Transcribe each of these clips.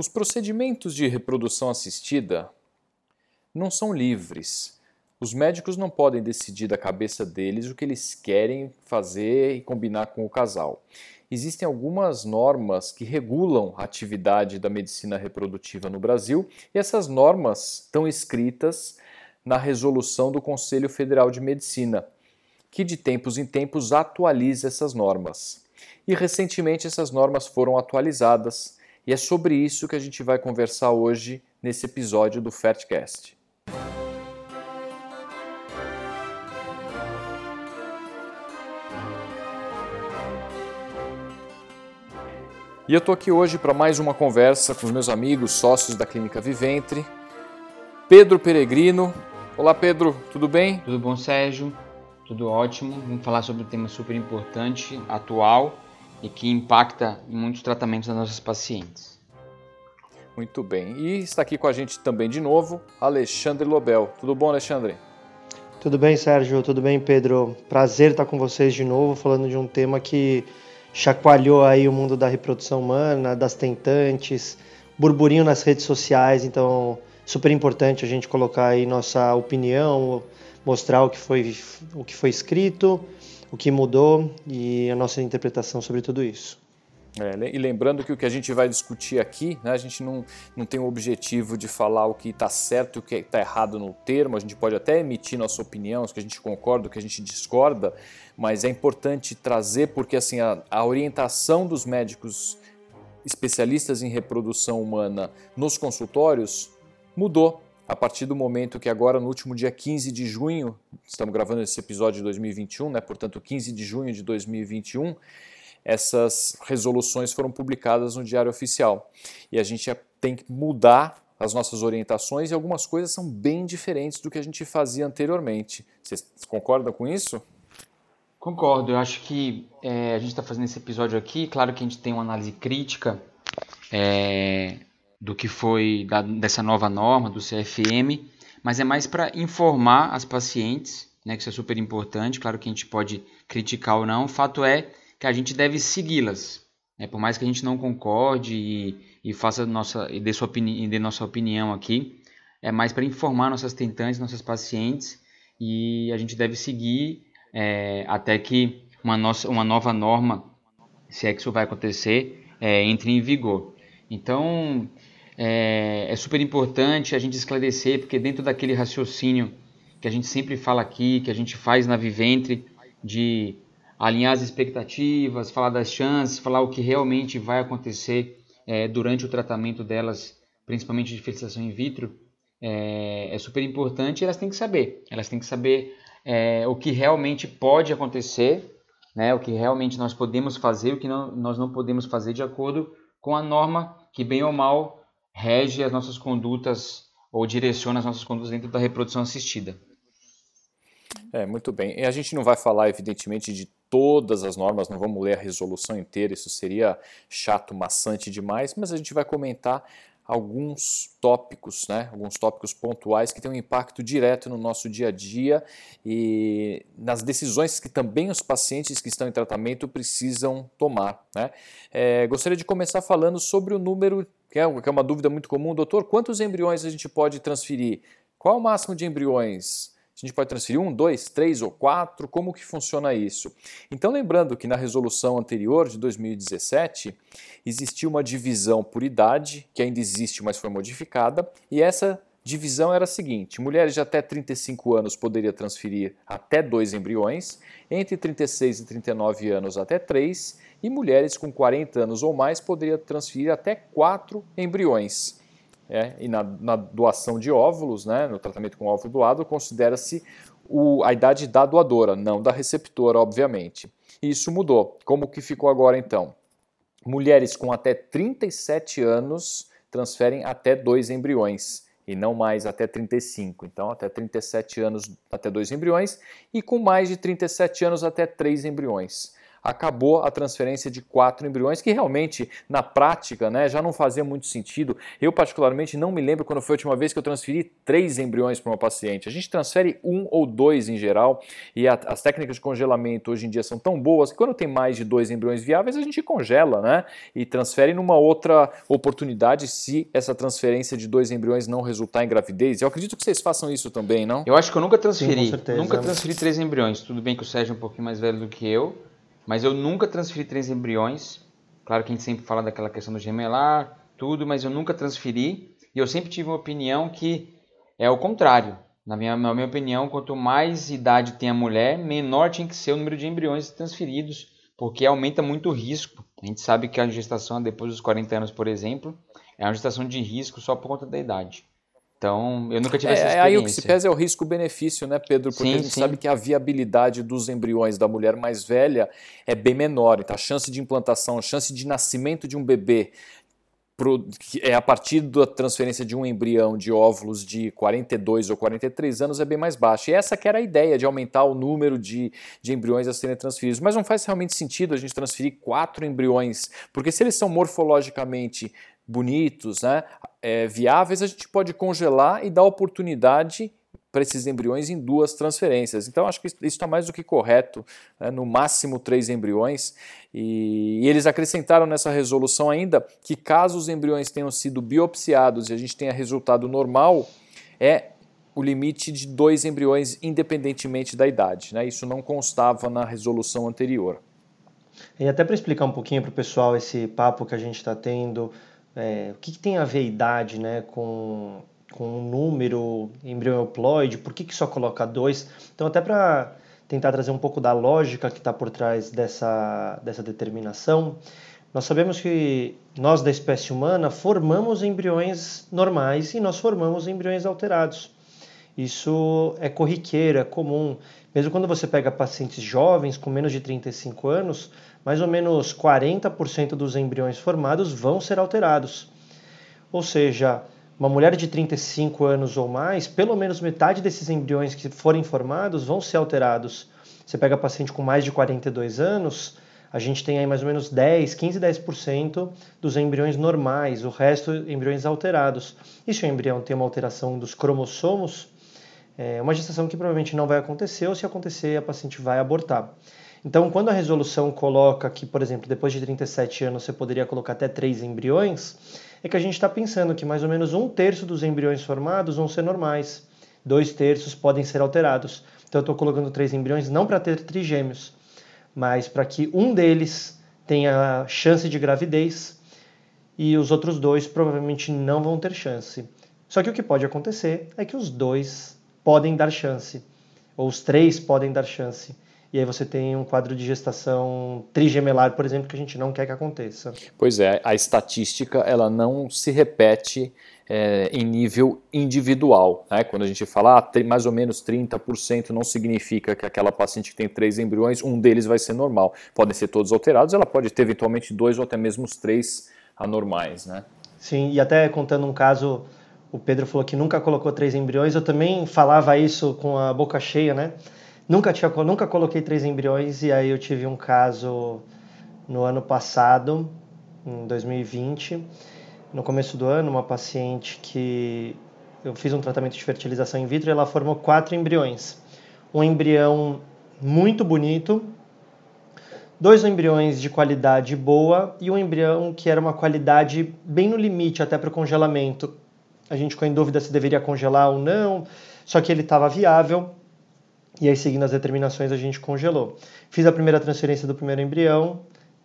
Os procedimentos de reprodução assistida não são livres. Os médicos não podem decidir da cabeça deles o que eles querem fazer e combinar com o casal. Existem algumas normas que regulam a atividade da medicina reprodutiva no Brasil e essas normas estão escritas na resolução do Conselho Federal de Medicina, que de tempos em tempos atualiza essas normas. E recentemente essas normas foram atualizadas e é sobre isso que a gente vai conversar hoje nesse episódio do Fertcast. E eu estou aqui hoje para mais uma conversa com os meus amigos, sócios da Clínica Viventre. Pedro Peregrino. Olá, Pedro, tudo bem? Tudo bom, Sérgio? Tudo ótimo. Vamos falar sobre um tema super importante, atual e que impacta em muitos tratamentos das nossas pacientes. Muito bem. E está aqui com a gente também de novo, Alexandre Lobel. Tudo bom, Alexandre? Tudo bem, Sérgio? Tudo bem, Pedro? Prazer estar com vocês de novo, falando de um tema que chacoalhou aí o mundo da reprodução humana, das tentantes, burburinho nas redes sociais, então super importante a gente colocar aí nossa opinião, mostrar o que foi, o que foi escrito o que mudou e a nossa interpretação sobre tudo isso. É, e lembrando que o que a gente vai discutir aqui, né, a gente não, não tem o objetivo de falar o que está certo e o que está errado no termo, a gente pode até emitir nossa opinião, que a gente concorda, o que a gente discorda, mas é importante trazer porque assim a, a orientação dos médicos especialistas em reprodução humana nos consultórios mudou a partir do momento que agora, no último dia 15 de junho, estamos gravando esse episódio de 2021, né? portanto, 15 de junho de 2021, essas resoluções foram publicadas no Diário Oficial. E a gente tem que mudar as nossas orientações e algumas coisas são bem diferentes do que a gente fazia anteriormente. Vocês concordam com isso? Concordo. Eu acho que é, a gente está fazendo esse episódio aqui. Claro que a gente tem uma análise crítica é, do que foi da, dessa nova norma do CFM, mas é mais para informar as pacientes, né, que isso é super importante. Claro que a gente pode criticar ou não, o fato é que a gente deve segui-las. Né, por mais que a gente não concorde e, e faça nossa, e dê, sua opini, dê nossa opinião aqui, é mais para informar nossas tentantes, nossas pacientes, e a gente deve seguir é, até que uma, nossa, uma nova norma, se é que isso vai acontecer, é, entre em vigor. Então, é, é super importante a gente esclarecer, porque dentro daquele raciocínio que a gente sempre fala aqui, que a gente faz na Viventre, de alinhar as expectativas, falar das chances, falar o que realmente vai acontecer é, durante o tratamento delas, principalmente de fertilização in vitro, é, é, super importante e elas têm que saber. Elas têm que saber é, o que realmente pode acontecer, né, o que realmente nós podemos fazer, o que não, nós não podemos fazer de acordo com a norma que, bem ou mal, rege as nossas condutas ou direciona as nossas condutas dentro da reprodução assistida. É, muito bem. E a gente não vai falar, evidentemente, de todas as normas, não vamos ler a resolução inteira, isso seria chato, maçante demais, mas a gente vai comentar alguns tópicos, né? alguns tópicos pontuais que têm um impacto direto no nosso dia a dia e nas decisões que também os pacientes que estão em tratamento precisam tomar. Né? É, gostaria de começar falando sobre o número, que é, que é uma dúvida muito comum, doutor, quantos embriões a gente pode transferir? Qual o máximo de embriões? A gente pode transferir um, dois, três ou quatro? Como que funciona isso? Então, lembrando que na resolução anterior de 2017 existia uma divisão por idade, que ainda existe, mas foi modificada, e essa divisão era a seguinte: mulheres de até 35 anos poderiam transferir até dois embriões, entre 36 e 39 anos até três, e mulheres com 40 anos ou mais poderiam transferir até quatro embriões. É, e na, na, doação de óvulos, né, no tratamento com óvulo doado, considera-se a idade da doadora, não da receptora, obviamente. E isso mudou. Como que ficou agora então? Mulheres com até 37 anos transferem até dois embriões e não mais até 35. Então, até 37 anos até dois embriões e com mais de 37 anos até três embriões. Acabou a transferência de quatro embriões, que realmente, na prática, né, já não fazia muito sentido. Eu, particularmente, não me lembro quando foi a última vez que eu transferi três embriões para uma paciente. A gente transfere um ou dois em geral, e a, as técnicas de congelamento hoje em dia são tão boas que quando tem mais de dois embriões viáveis, a gente congela né, e transfere numa outra oportunidade se essa transferência de dois embriões não resultar em gravidez. Eu acredito que vocês façam isso também, não? Eu acho que eu nunca transferi. Sim, nunca transferi três embriões. Tudo bem que o Sérgio é um pouquinho mais velho do que eu, mas eu nunca transferi três embriões. Claro que a gente sempre fala daquela questão do gemelar, tudo, mas eu nunca transferi. E eu sempre tive uma opinião que é o contrário. Na minha, na minha opinião, quanto mais idade tem a mulher, menor tinha que ser o número de embriões transferidos, porque aumenta muito o risco. A gente sabe que a gestação depois dos 40 anos, por exemplo, é uma gestação de risco só por conta da idade. Então, eu nunca tive é, essa experiência. Aí o que se pesa é o risco-benefício, né, Pedro? Porque sim, a gente sim. sabe que a viabilidade dos embriões da mulher mais velha é bem menor. Então, a chance de implantação, a chance de nascimento de um bebê é a partir da transferência de um embrião de óvulos de 42 ou 43 anos é bem mais baixa. E essa que era a ideia de aumentar o número de, de embriões a serem transferidos. Mas não faz realmente sentido a gente transferir quatro embriões, porque se eles são morfologicamente bonitos, né, é, viáveis, a gente pode congelar e dar oportunidade para esses embriões em duas transferências. Então, acho que isso está mais do que correto, né? no máximo três embriões. E, e, eles acrescentaram nessa resolução ainda que, caso os embriões tenham sido biopsiados e a gente tenha resultado normal, é o limite de dois embriões independentemente da idade. Né? Isso não constava na resolução anterior. E até para explicar um pouquinho para o pessoal esse papo que a gente está tendo é, o que, que, tem a ver a idade né, com, com o número embrioploide, por que, que só coloca dois? Então, até para tentar trazer um pouco da lógica que está por trás dessa, dessa determinação, nós sabemos que nós da espécie humana formamos embriões normais e nós formamos embriões alterados. Isso é corriqueiro, é comum. Mesmo quando você pega pacientes jovens com menos de 35 anos, mais ou menos 40% dos embriões formados vão ser alterados. Ou seja, uma mulher de 35 anos ou mais, pelo menos metade desses embriões que forem formados vão ser alterados. Você pega paciente com mais de 42 anos, a gente tem aí mais ou menos 10, 15, 10% dos embriões normais, o resto embriões alterados. E se o embrião tem uma alteração dos cromossomos, é uma gestação que provavelmente não vai acontecer, ou se acontecer, a paciente vai abortar. Então, quando a resolução coloca que, por exemplo, depois de 37 anos você poderia colocar até três embriões, é que a gente está pensando que mais ou menos um terço dos embriões formados vão ser normais, dois terços podem ser alterados. Então, eu estou colocando três embriões não para ter trigêmeos, mas para que um deles tenha chance de gravidez e os outros dois provavelmente não vão ter chance. Só que o que pode acontecer é que os dois podem dar chance, ou os três podem dar chance e aí você tem um quadro de gestação trigemelar, por exemplo, que a gente não quer que aconteça. Pois é, a estatística ela não se repete é, em nível individual. Né? Quando a gente fala ah, mais ou menos 30%, não significa que aquela paciente que tem três embriões, um deles vai ser normal. Podem ser todos alterados, ela pode ter eventualmente dois ou até mesmo os três anormais. Né? Sim, e até contando um caso, o Pedro falou que nunca colocou três embriões, eu também falava isso com a boca cheia, né? Nunca, tinha, nunca coloquei três embriões e aí eu tive um caso no ano passado, em 2020, no começo do ano, uma paciente que eu fiz um tratamento de fertilização in vitro e ela formou quatro embriões. Um embrião muito bonito, dois embriões de qualidade boa e um embrião que era uma qualidade bem no limite até para o congelamento. A gente ficou em dúvida se deveria congelar ou não, só que ele estava viável e aí, seguindo as determinações, a gente congelou. Fiz a primeira transferência do primeiro embrião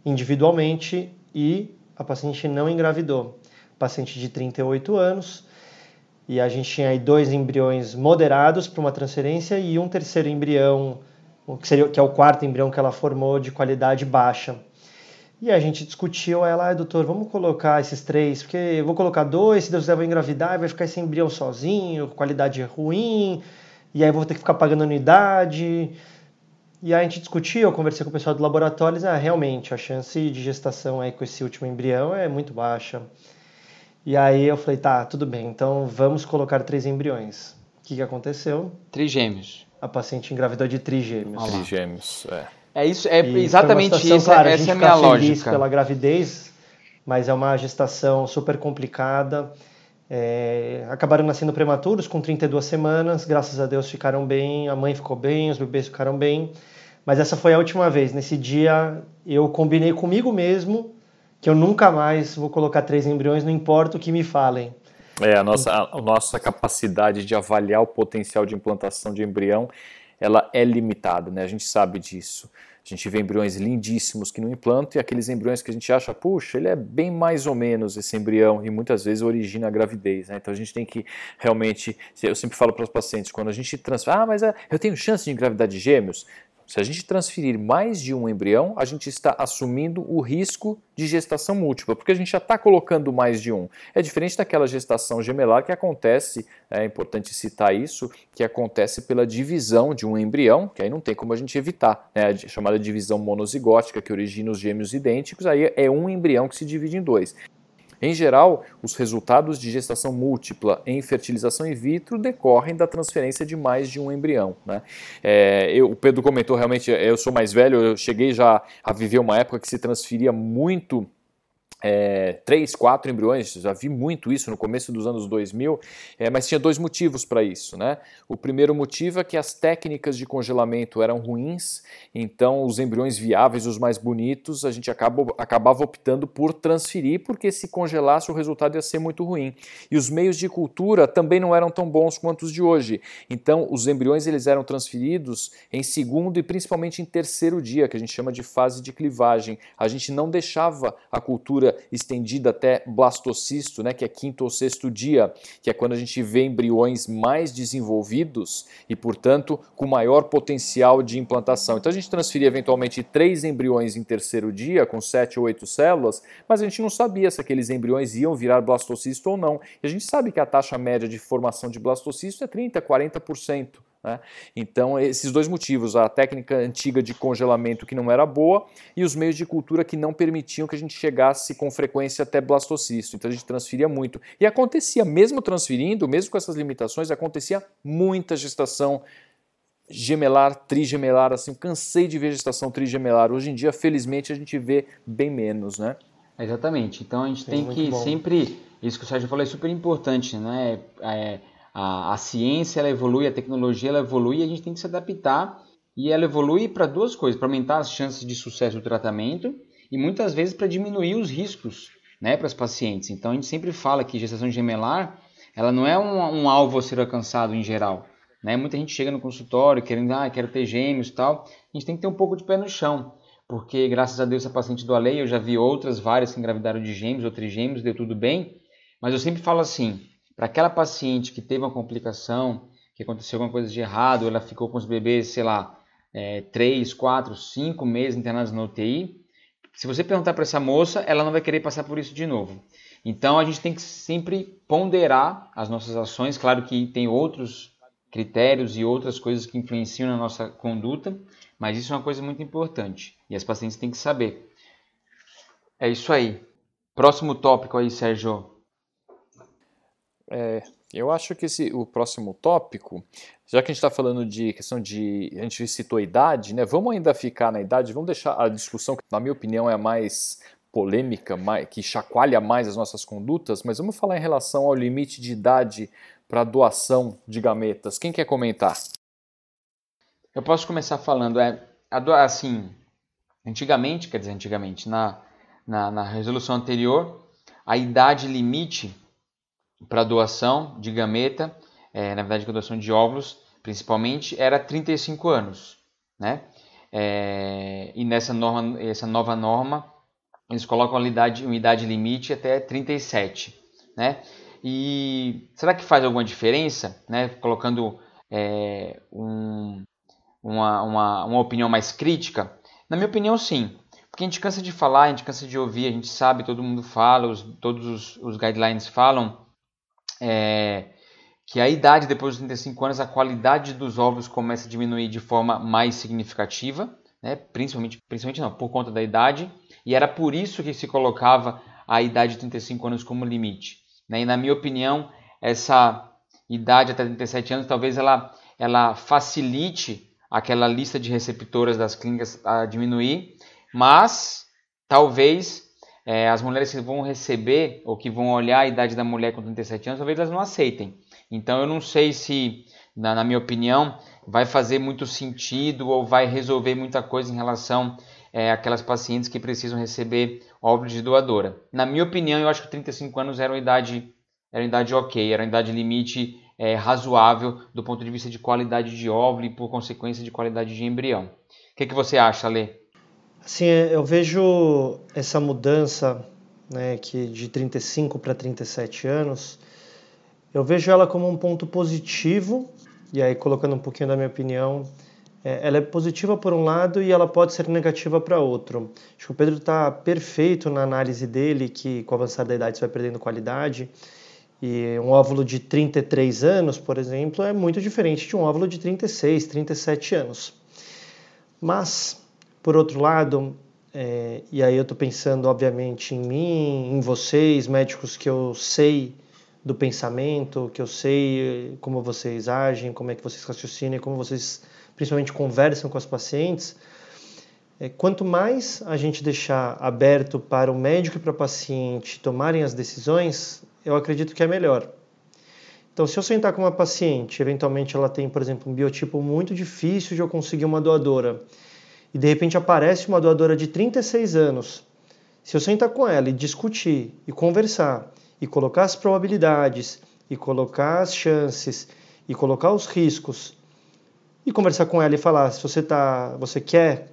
individualmente e a paciente não engravidou. Paciente de 38 anos, e a gente tinha aí dois embriões moderados para uma transferência e um terceiro embrião, que, seria, que é o quarto embrião que ela formou, de qualidade baixa. E a gente discutiu, ela, ah, doutor, vamos colocar esses três, porque eu vou colocar dois, se Deus quiser vou engravidar, vai ficar esse embrião sozinho, qualidade ruim, e aí vou ter que ficar pagando anuidade. E aí a gente discutiu, eu conversei com o pessoal do laboratório, e ah, realmente, a chance de gestação aí com esse último embrião é muito baixa. E aí eu falei, tá, tudo bem, então vamos colocar três embriões. O que, que aconteceu? Trigêmeos. A paciente engravidou de trigêmeos. Trigêmeos, é. É isso, é exatamente isso. Claro, essa é a minha lógica. pela gravidez, mas é uma gestação super complicada. É, acabaram nascendo prematuros com 32 semanas, graças a Deus ficaram bem, a mãe ficou bem, os bebês ficaram bem. Mas essa foi a última vez. Nesse dia eu combinei comigo mesmo que eu nunca mais vou colocar três embriões, não importa o que me falem. É, a nossa, a, a nossa capacidade de avaliar o potencial de implantação de embrião, ela é limitada, né? A gente sabe disso. A gente vê embriões lindíssimos que não implantam e aqueles embriões que a gente acha, puxa, ele é bem mais ou menos esse embrião e muitas vezes origina a gravidez. Né? Então a gente tem que realmente, eu sempre falo para os pacientes, quando a gente transfere, ah, mas é, eu tenho chance de engravidar de gêmeos? Se a gente transferir mais de um embrião, a gente está assumindo o risco de gestação múltipla, porque a gente já está colocando mais de um. É diferente daquela gestação gemelar que acontece, é importante citar isso, que acontece pela divisão de um embrião, que aí não tem como a gente evitar, né? a chamada divisão monozigótica, que origina os gêmeos idênticos, aí é um embrião que se divide em dois. Em geral, os resultados de gestação múltipla em fertilização in vitro decorrem da transferência de mais de um embrião. Né? É, eu, o Pedro comentou realmente, eu sou mais velho, eu cheguei já a viver uma época que se transferia muito é, três, quatro embriões, já vi muito isso no começo dos anos 2000, é, mas tinha dois motivos para isso. Né? O primeiro motivo é que as técnicas de congelamento eram ruins, então os embriões viáveis, os mais bonitos, a gente acaba, acabava optando por transferir, porque se congelasse o resultado ia ser muito ruim. E os meios de cultura também não eram tão bons quanto os de hoje. Então os embriões eles eram transferidos em segundo e principalmente em terceiro dia, que a gente chama de fase de clivagem. A gente não deixava a cultura estendida até blastocisto, né, que é quinto ou sexto dia, que é quando a gente vê embriões mais desenvolvidos e, portanto, com maior potencial de implantação. Então a gente transferia eventualmente três embriões em terceiro dia, com sete ou oito células, mas a gente não sabia se aqueles embriões iam virar blastocisto ou não. E a gente sabe que a taxa média de formação de blastocisto é 30%, 40%. Né? Então, esses dois motivos, a técnica antiga de congelamento que não era boa e os meios de cultura que não permitiam que a gente chegasse com frequência até blastocisto. Então, a gente transferia muito. E acontecia, mesmo transferindo, mesmo com essas limitações, acontecia muita gestação gemelar, trigemelar, assim, cansei de ver gestação trigemelar. Hoje em dia, felizmente, a gente vê bem menos, né? Exatamente. Então a gente tem que sempre, isso que o Sérgio falou é super importante, né? É, a, a ciência ela evolui, a tecnologia ela evolui e a gente tem que se adaptar. E ela evolui para duas coisas: para aumentar as chances de sucesso do tratamento e muitas vezes para diminuir os riscos né, para as pacientes. Então a gente sempre fala que gestação gemelar ela não é um, um alvo a ser alcançado em geral. Né? Muita gente chega no consultório querendo, ah, quero ter gêmeos e tal. A gente tem que ter um pouco de pé no chão, porque graças a Deus a paciente do Alei, eu já vi outras várias que engravidaram de gêmeos ou trigêmeos, deu tudo bem. Mas eu sempre falo assim, para aquela paciente que teve uma complicação, que aconteceu alguma coisa de errado, ela ficou com os bebês, sei lá, é, 3, 4, 5 meses internados na UTI, se você perguntar para essa moça, ela não vai querer passar por isso de novo. Então a gente tem que sempre ponderar as nossas ações. Claro que tem outros critérios e outras coisas que influenciam na nossa conduta, mas isso é uma coisa muito importante e as pacientes têm que saber. É isso aí. Próximo tópico aí, Sérgio. É, eu acho que esse, o próximo tópico, já que a gente está falando de questão de. A gente citou a idade, né? Vamos ainda ficar na idade, vamos deixar a discussão, que na minha opinião é a mais polêmica, mais, que chacoalha mais as nossas condutas, mas vamos falar em relação ao limite de idade para doação de gametas. Quem quer comentar? Eu posso começar falando, é, assim, antigamente, quer dizer, antigamente, na, na, na resolução anterior, a idade limite para doação de gameta, é, na verdade, doação de óvulos, principalmente, era 35 anos, né? É, e nessa norma, essa nova norma, eles colocam uma idade, uma idade limite até 37, né? E será que faz alguma diferença, né? Colocando é, um, uma, uma, uma opinião mais crítica? Na minha opinião, sim. Porque a gente cansa de falar, a gente cansa de ouvir, a gente sabe, todo mundo fala, os, todos os, os guidelines falam é, que a idade depois dos 35 anos, a qualidade dos ovos começa a diminuir de forma mais significativa, né? principalmente, principalmente não, por conta da idade, e era por isso que se colocava a idade de 35 anos como limite. Né? E na minha opinião, essa idade até 37 anos, talvez ela, ela facilite aquela lista de receptoras das clínicas a diminuir, mas talvez é, as mulheres que vão receber ou que vão olhar a idade da mulher com 37 anos, talvez elas não aceitem. Então eu não sei se, na, na minha opinião, vai fazer muito sentido ou vai resolver muita coisa em relação é, àquelas pacientes que precisam receber óvulos de doadora. Na minha opinião, eu acho que 35 anos era uma idade, era uma idade ok, era uma idade limite é, razoável do ponto de vista de qualidade de óvulo e, por consequência, de qualidade de embrião. O que, que você acha, Lê? Sim, eu vejo essa mudança né, que de 35 para 37 anos, eu vejo ela como um ponto positivo, e aí colocando um pouquinho da minha opinião, é, ela é positiva por um lado e ela pode ser negativa para outro. Acho que o Pedro está perfeito na análise dele, que com o avançar da idade você vai perdendo qualidade, e um óvulo de 33 anos, por exemplo, é muito diferente de um óvulo de 36, 37 anos. Mas por outro lado, é, e aí eu estou pensando, obviamente, em mim, em vocês, médicos que eu sei do pensamento, que eu sei como vocês agem, como é que vocês raciocinam, como vocês principalmente conversam com os pacientes. É, quanto mais a gente deixar aberto para o médico e para o paciente tomarem as decisões, eu acredito que é melhor. Então, se eu sentar com uma paciente, eventualmente ela tem, por exemplo, um biotipo muito difícil de eu conseguir uma doadora, e de repente aparece uma doadora de 36 anos, se eu sentar com ela e discutir e conversar e colocar as probabilidades e colocar as chances e colocar os riscos e conversar com ela e falar se você tá, você quer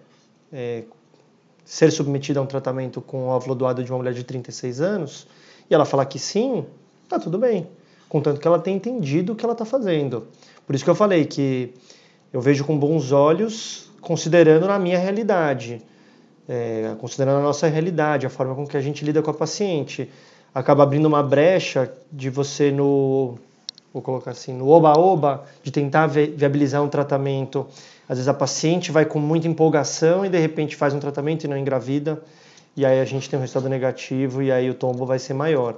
é, ser submetida a um tratamento com óvulo doado de uma mulher de 36 anos e ela falar que sim, tá tudo bem, contanto que ela tenha entendido o que ela está fazendo. Por isso que eu falei que eu vejo com bons olhos considerando na minha realidade, é, considerando a nossa realidade, a forma com que a gente lida com a paciente. Acaba abrindo uma brecha de você no, vou colocar assim, no oba-oba, de tentar viabilizar um tratamento. Às vezes a paciente vai com muita empolgação e de repente faz um tratamento e não engravida, e aí a gente tem um resultado negativo e aí o tombo vai ser maior.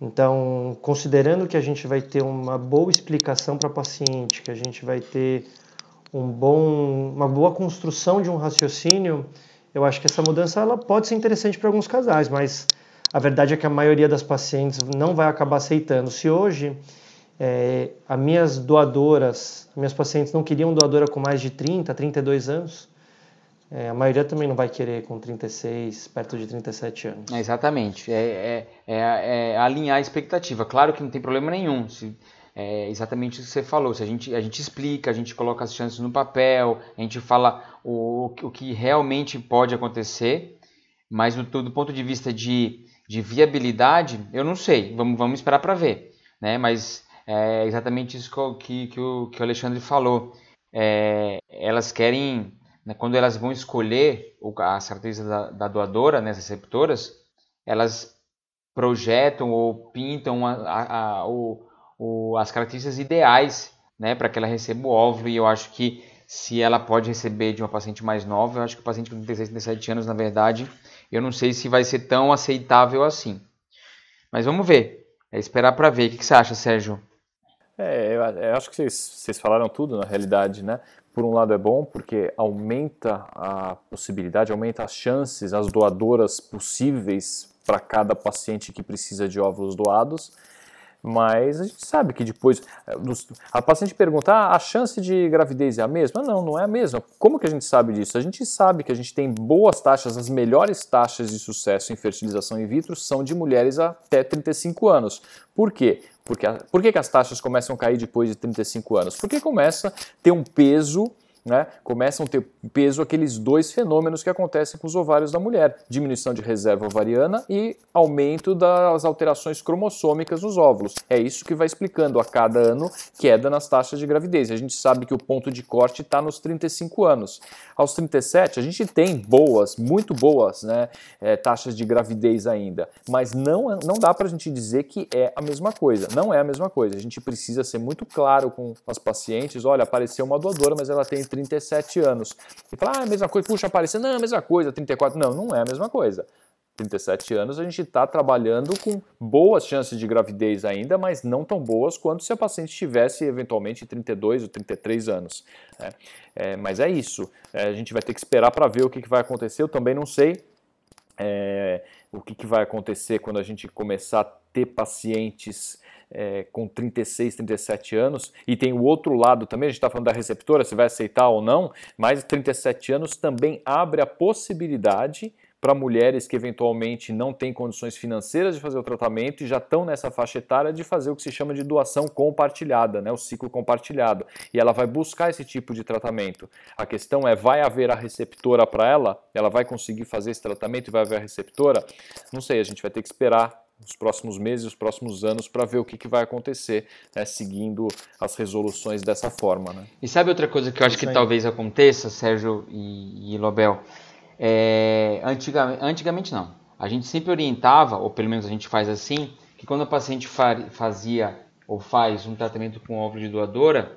Então, considerando que a gente vai ter uma boa explicação para a paciente, que a gente vai ter um bom, uma boa construção de um raciocínio, eu acho que essa mudança ela pode ser interessante para alguns casais, mas a verdade é que a maioria das pacientes não vai acabar aceitando. Se hoje é, as minhas doadoras, minhas pacientes não queriam doadora com mais de 30, 32 anos, é, a maioria também não vai querer com 36, perto de 37 anos. É, exatamente, é, é, é, alinhar a expectativa. Claro que não tem problema nenhum. Se é exatamente o que você falou. Se a gente, a gente explica, a gente coloca as chances no papel, a gente fala o, o que realmente pode acontecer, mas do, do ponto de vista de, de viabilidade, eu não sei. Vamos, vamos esperar para ver. Né? Mas é exatamente isso que, que, o, que o Alexandre falou. É, elas querem, né, quando elas vão escolher as características da, da doadora, né, as receptoras, elas projetam ou pintam a, a, a, o, o, as características ideais né, para que ela receba o óvulo. E eu acho que se ela pode receber de uma paciente mais nova, eu acho que o paciente com 36, 37 anos, na verdade, eu não sei se vai ser tão aceitável assim. Mas vamos ver. É esperar para ver. O que, você acha, Sérgio? É, eu, acho que vocês, vocês falaram tudo na realidade, né? Por um lado é bom porque aumenta a possibilidade, aumenta as chances, as doadoras possíveis para cada paciente que precisa de óvulos doados mas a gente sabe que depois eh, a paciente pergunta: ah, a chance de gravidez é a mesma? Não, não é a mesma. Como que a gente sabe disso? A gente sabe que a gente tem boas taxas, as melhores taxas de sucesso em fertilização in vitro são de mulheres até 35 anos. Por quê? Porque, por que, que as taxas começam a cair depois de 35 anos? Porque começa a ter um peso né, começam a ter peso aqueles dois fenômenos que acontecem com os ovários da mulher: diminuição de reserva ovariana e aumento das alterações cromossômicas nos óvulos. É isso que vai explicando a cada ano queda nas taxas de gravidez. A gente sabe que o ponto de corte está nos 35 anos. Aos 37, a gente tem boas, muito boas né, é, taxas de gravidez ainda, mas não, não dá para a gente dizer que é a mesma coisa. Não é a mesma coisa. A gente precisa ser muito claro com as pacientes: olha, apareceu uma doadora, mas ela tem 37 anos. E fala, ah, é a mesma coisa, puxa, apareceu, não, é a mesma coisa, 34. Não, não é a mesma coisa. 37 anos, a gente está trabalhando com boas chances de gravidez ainda, mas não tão boas quanto se a paciente tivesse eventualmente 32 ou 33 anos. Né? É, mas é isso, é, a gente vai ter que esperar para ver o que, que, vai acontecer. Eu também não sei é, o que, que vai acontecer quando a gente começar a ter pacientes é, com 36, 37 anos, e tem o outro lado também, a gente está falando da receptora, se vai aceitar ou não, mas 37 anos também abre a possibilidade para mulheres que eventualmente não têm condições financeiras de fazer o tratamento e já estão nessa faixa etária de fazer o que se chama de doação compartilhada, né, o ciclo compartilhado. E ela vai buscar esse tipo de tratamento. A questão é, vai haver a receptora para ela? Ela vai conseguir fazer esse tratamento e vai haver a receptora? Não sei, a gente vai ter que esperar os próximos meses, os próximos anos, para ver o que, que vai acontecer, né, seguindo as resoluções dessa forma. Né? E sabe outra coisa que eu acho que talvez aconteça, Sérgio e, e Lobel? É, antigamente, antigamente não. A gente sempre orientava, ou pelo menos a gente faz assim, que quando a paciente fazia ou faz um tratamento com óvulo de doadora,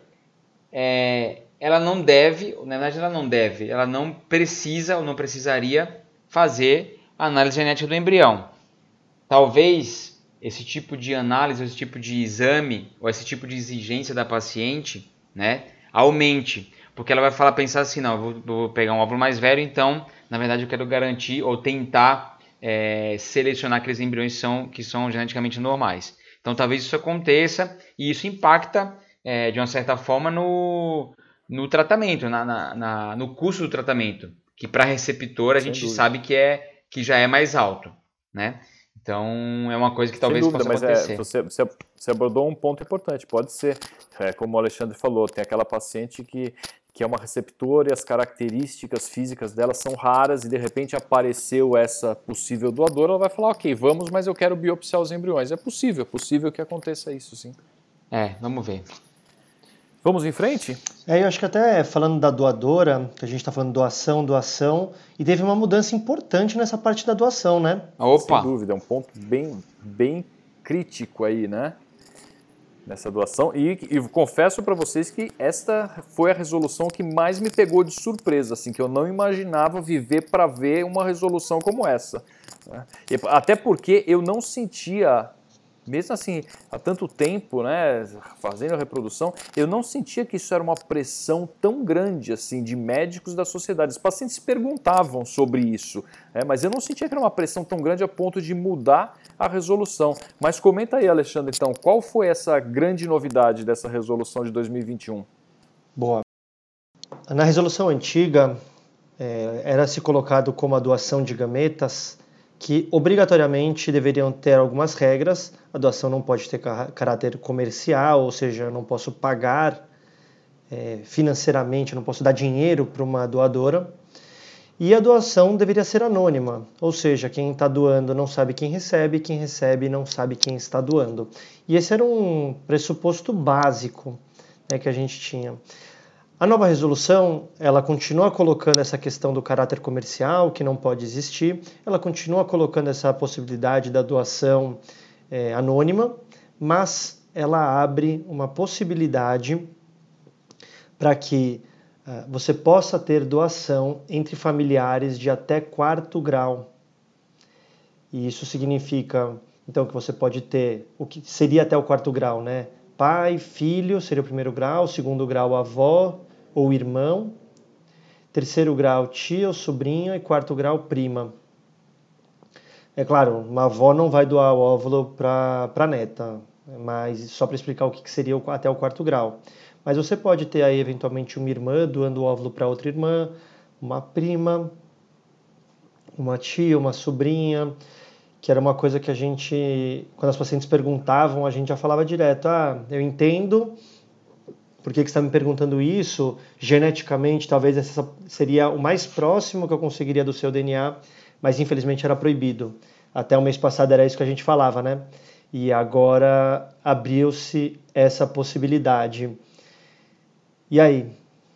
é, ela não deve, na verdade ela não deve, ela não precisa ou não precisaria fazer a análise genética do embrião. Talvez esse tipo de análise, esse tipo de exame ou esse tipo de exigência da paciente, né, aumente, porque ela vai falar pensar assim, não, vou, vou pegar um óvulo mais velho, então na verdade eu quero garantir ou tentar é, selecionar aqueles embriões que são, que são geneticamente normais. Então talvez isso aconteça e isso impacta é, de uma certa forma no, no tratamento, na, na, na no custo do tratamento, que para receptor a Sem gente dúvida. sabe que, é, que já é mais alto. Né? Então é uma coisa que talvez dúvida, possa acontecer. É, você, você, você, abordou um ponto importante. Pode ser, é, como o Alexandre falou, tem aquela paciente que que é uma receptora e as características físicas dela são raras e de repente apareceu essa possível doadora, ela vai falar, ok, vamos, mas eu quero biopsiar os embriões. É possível, é possível que aconteça isso, sim. É, vamos ver. Vamos em frente? É, eu acho que até falando da doadora, que a gente está falando doação, doação, e teve uma mudança importante nessa parte da doação, né? Opa! Sem dúvida, é um ponto bem, bem crítico aí, né? nessa doação. E, e confesso para vocês que esta foi a resolução que mais me pegou de surpresa, assim, que eu não imaginava viver para ver uma resolução como essa. Né? até porque eu não sentia mesmo assim, há tanto tempo, né, fazendo a reprodução, eu não sentia que isso era uma pressão tão grande assim de médicos da sociedade. Os pacientes perguntavam sobre isso, né, mas eu não sentia que era uma pressão tão grande a ponto de mudar a resolução. Mas comenta aí, Alexandre, então, qual foi essa grande novidade dessa resolução de 2021? Boa. Na resolução antiga, é, era se colocado como a doação de gametas que obrigatoriamente deveriam ter algumas regras. A doação não pode ter caráter comercial, ou seja, eu não posso pagar é, financeiramente, eu não posso dar dinheiro para uma doadora. E a doação deveria ser anônima, ou seja, quem está doando não sabe quem recebe, quem recebe não sabe quem está doando. E esse era um pressuposto básico né, que a gente tinha. A nova resolução, ela continua colocando essa questão do caráter comercial, que não pode existir, ela continua colocando essa possibilidade da doação é, anônima, mas ela abre uma possibilidade para que uh, você possa ter doação entre familiares de até quarto grau. E isso significa, então, que você pode ter o que seria até o quarto grau, né? Pai, filho seria o primeiro grau, segundo grau, avó, ou irmão, terceiro grau tia ou sobrinho e quarto grau prima. É claro, uma avó não vai doar o óvulo para a neta, mas só para explicar o que seria até o quarto grau. Mas você pode ter aí eventualmente uma irmã doando o óvulo para outra irmã, uma prima, uma tia, uma sobrinha, que era uma coisa que a gente, quando as pacientes perguntavam, a gente já falava direto: ah, eu entendo por que, que você está me perguntando isso? Geneticamente, talvez essa seria o mais próximo que eu conseguiria do seu DNA, mas infelizmente era proibido. Até o mês passado era isso que a gente falava, né? E agora abriu-se essa possibilidade. E aí,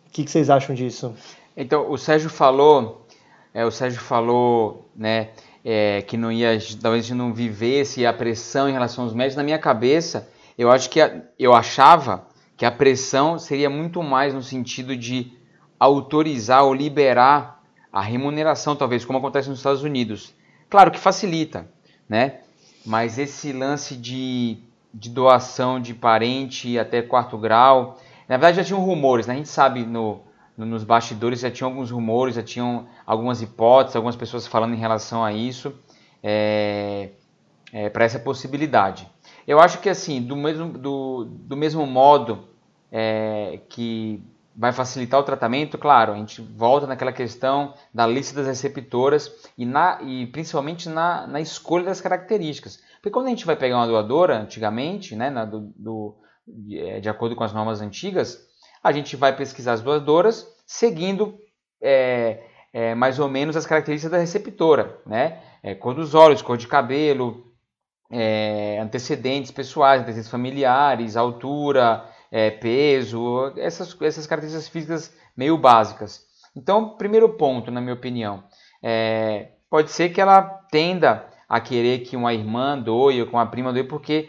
o que, que, vocês acham disso? Então, o Sérgio falou, é, o Sérgio falou, né, é, que não ia, talvez não vivesse a pressão em relação aos médicos. Na minha cabeça, eu acho que eu achava que a pressão seria muito mais no sentido de autorizar ou liberar a remuneração, talvez, como acontece nos Estados Unidos. Claro que facilita, né? Mas esse lance de, de doação de parente até quarto grau, na verdade já tinham rumores, né? A gente sabe no, no, nos bastidores já tinham alguns rumores, já tinham algumas hipóteses, algumas pessoas falando em relação a isso, é, é, para essa possibilidade. Eu acho que assim, do mesmo, do, do mesmo modo é, que vai facilitar o tratamento, claro, a gente volta naquela questão da lista das receptoras e, na, e principalmente na, na escolha das características. Porque quando a gente vai pegar uma doadora, antigamente, né, na, do, do, de, é, acordo com as normas antigas, a gente vai pesquisar as doadoras seguindo é, é, mais ou menos as características da receptora, né? É, cor dos olhos, cor de cabelo, é, antecedentes pessoais, antecedentes familiares, altura, é, peso, essas, essas características físicas meio básicas. Então, primeiro ponto, na minha opinião, é, pode ser que ela tenda a querer que uma irmã doe ou que uma prima doe, porque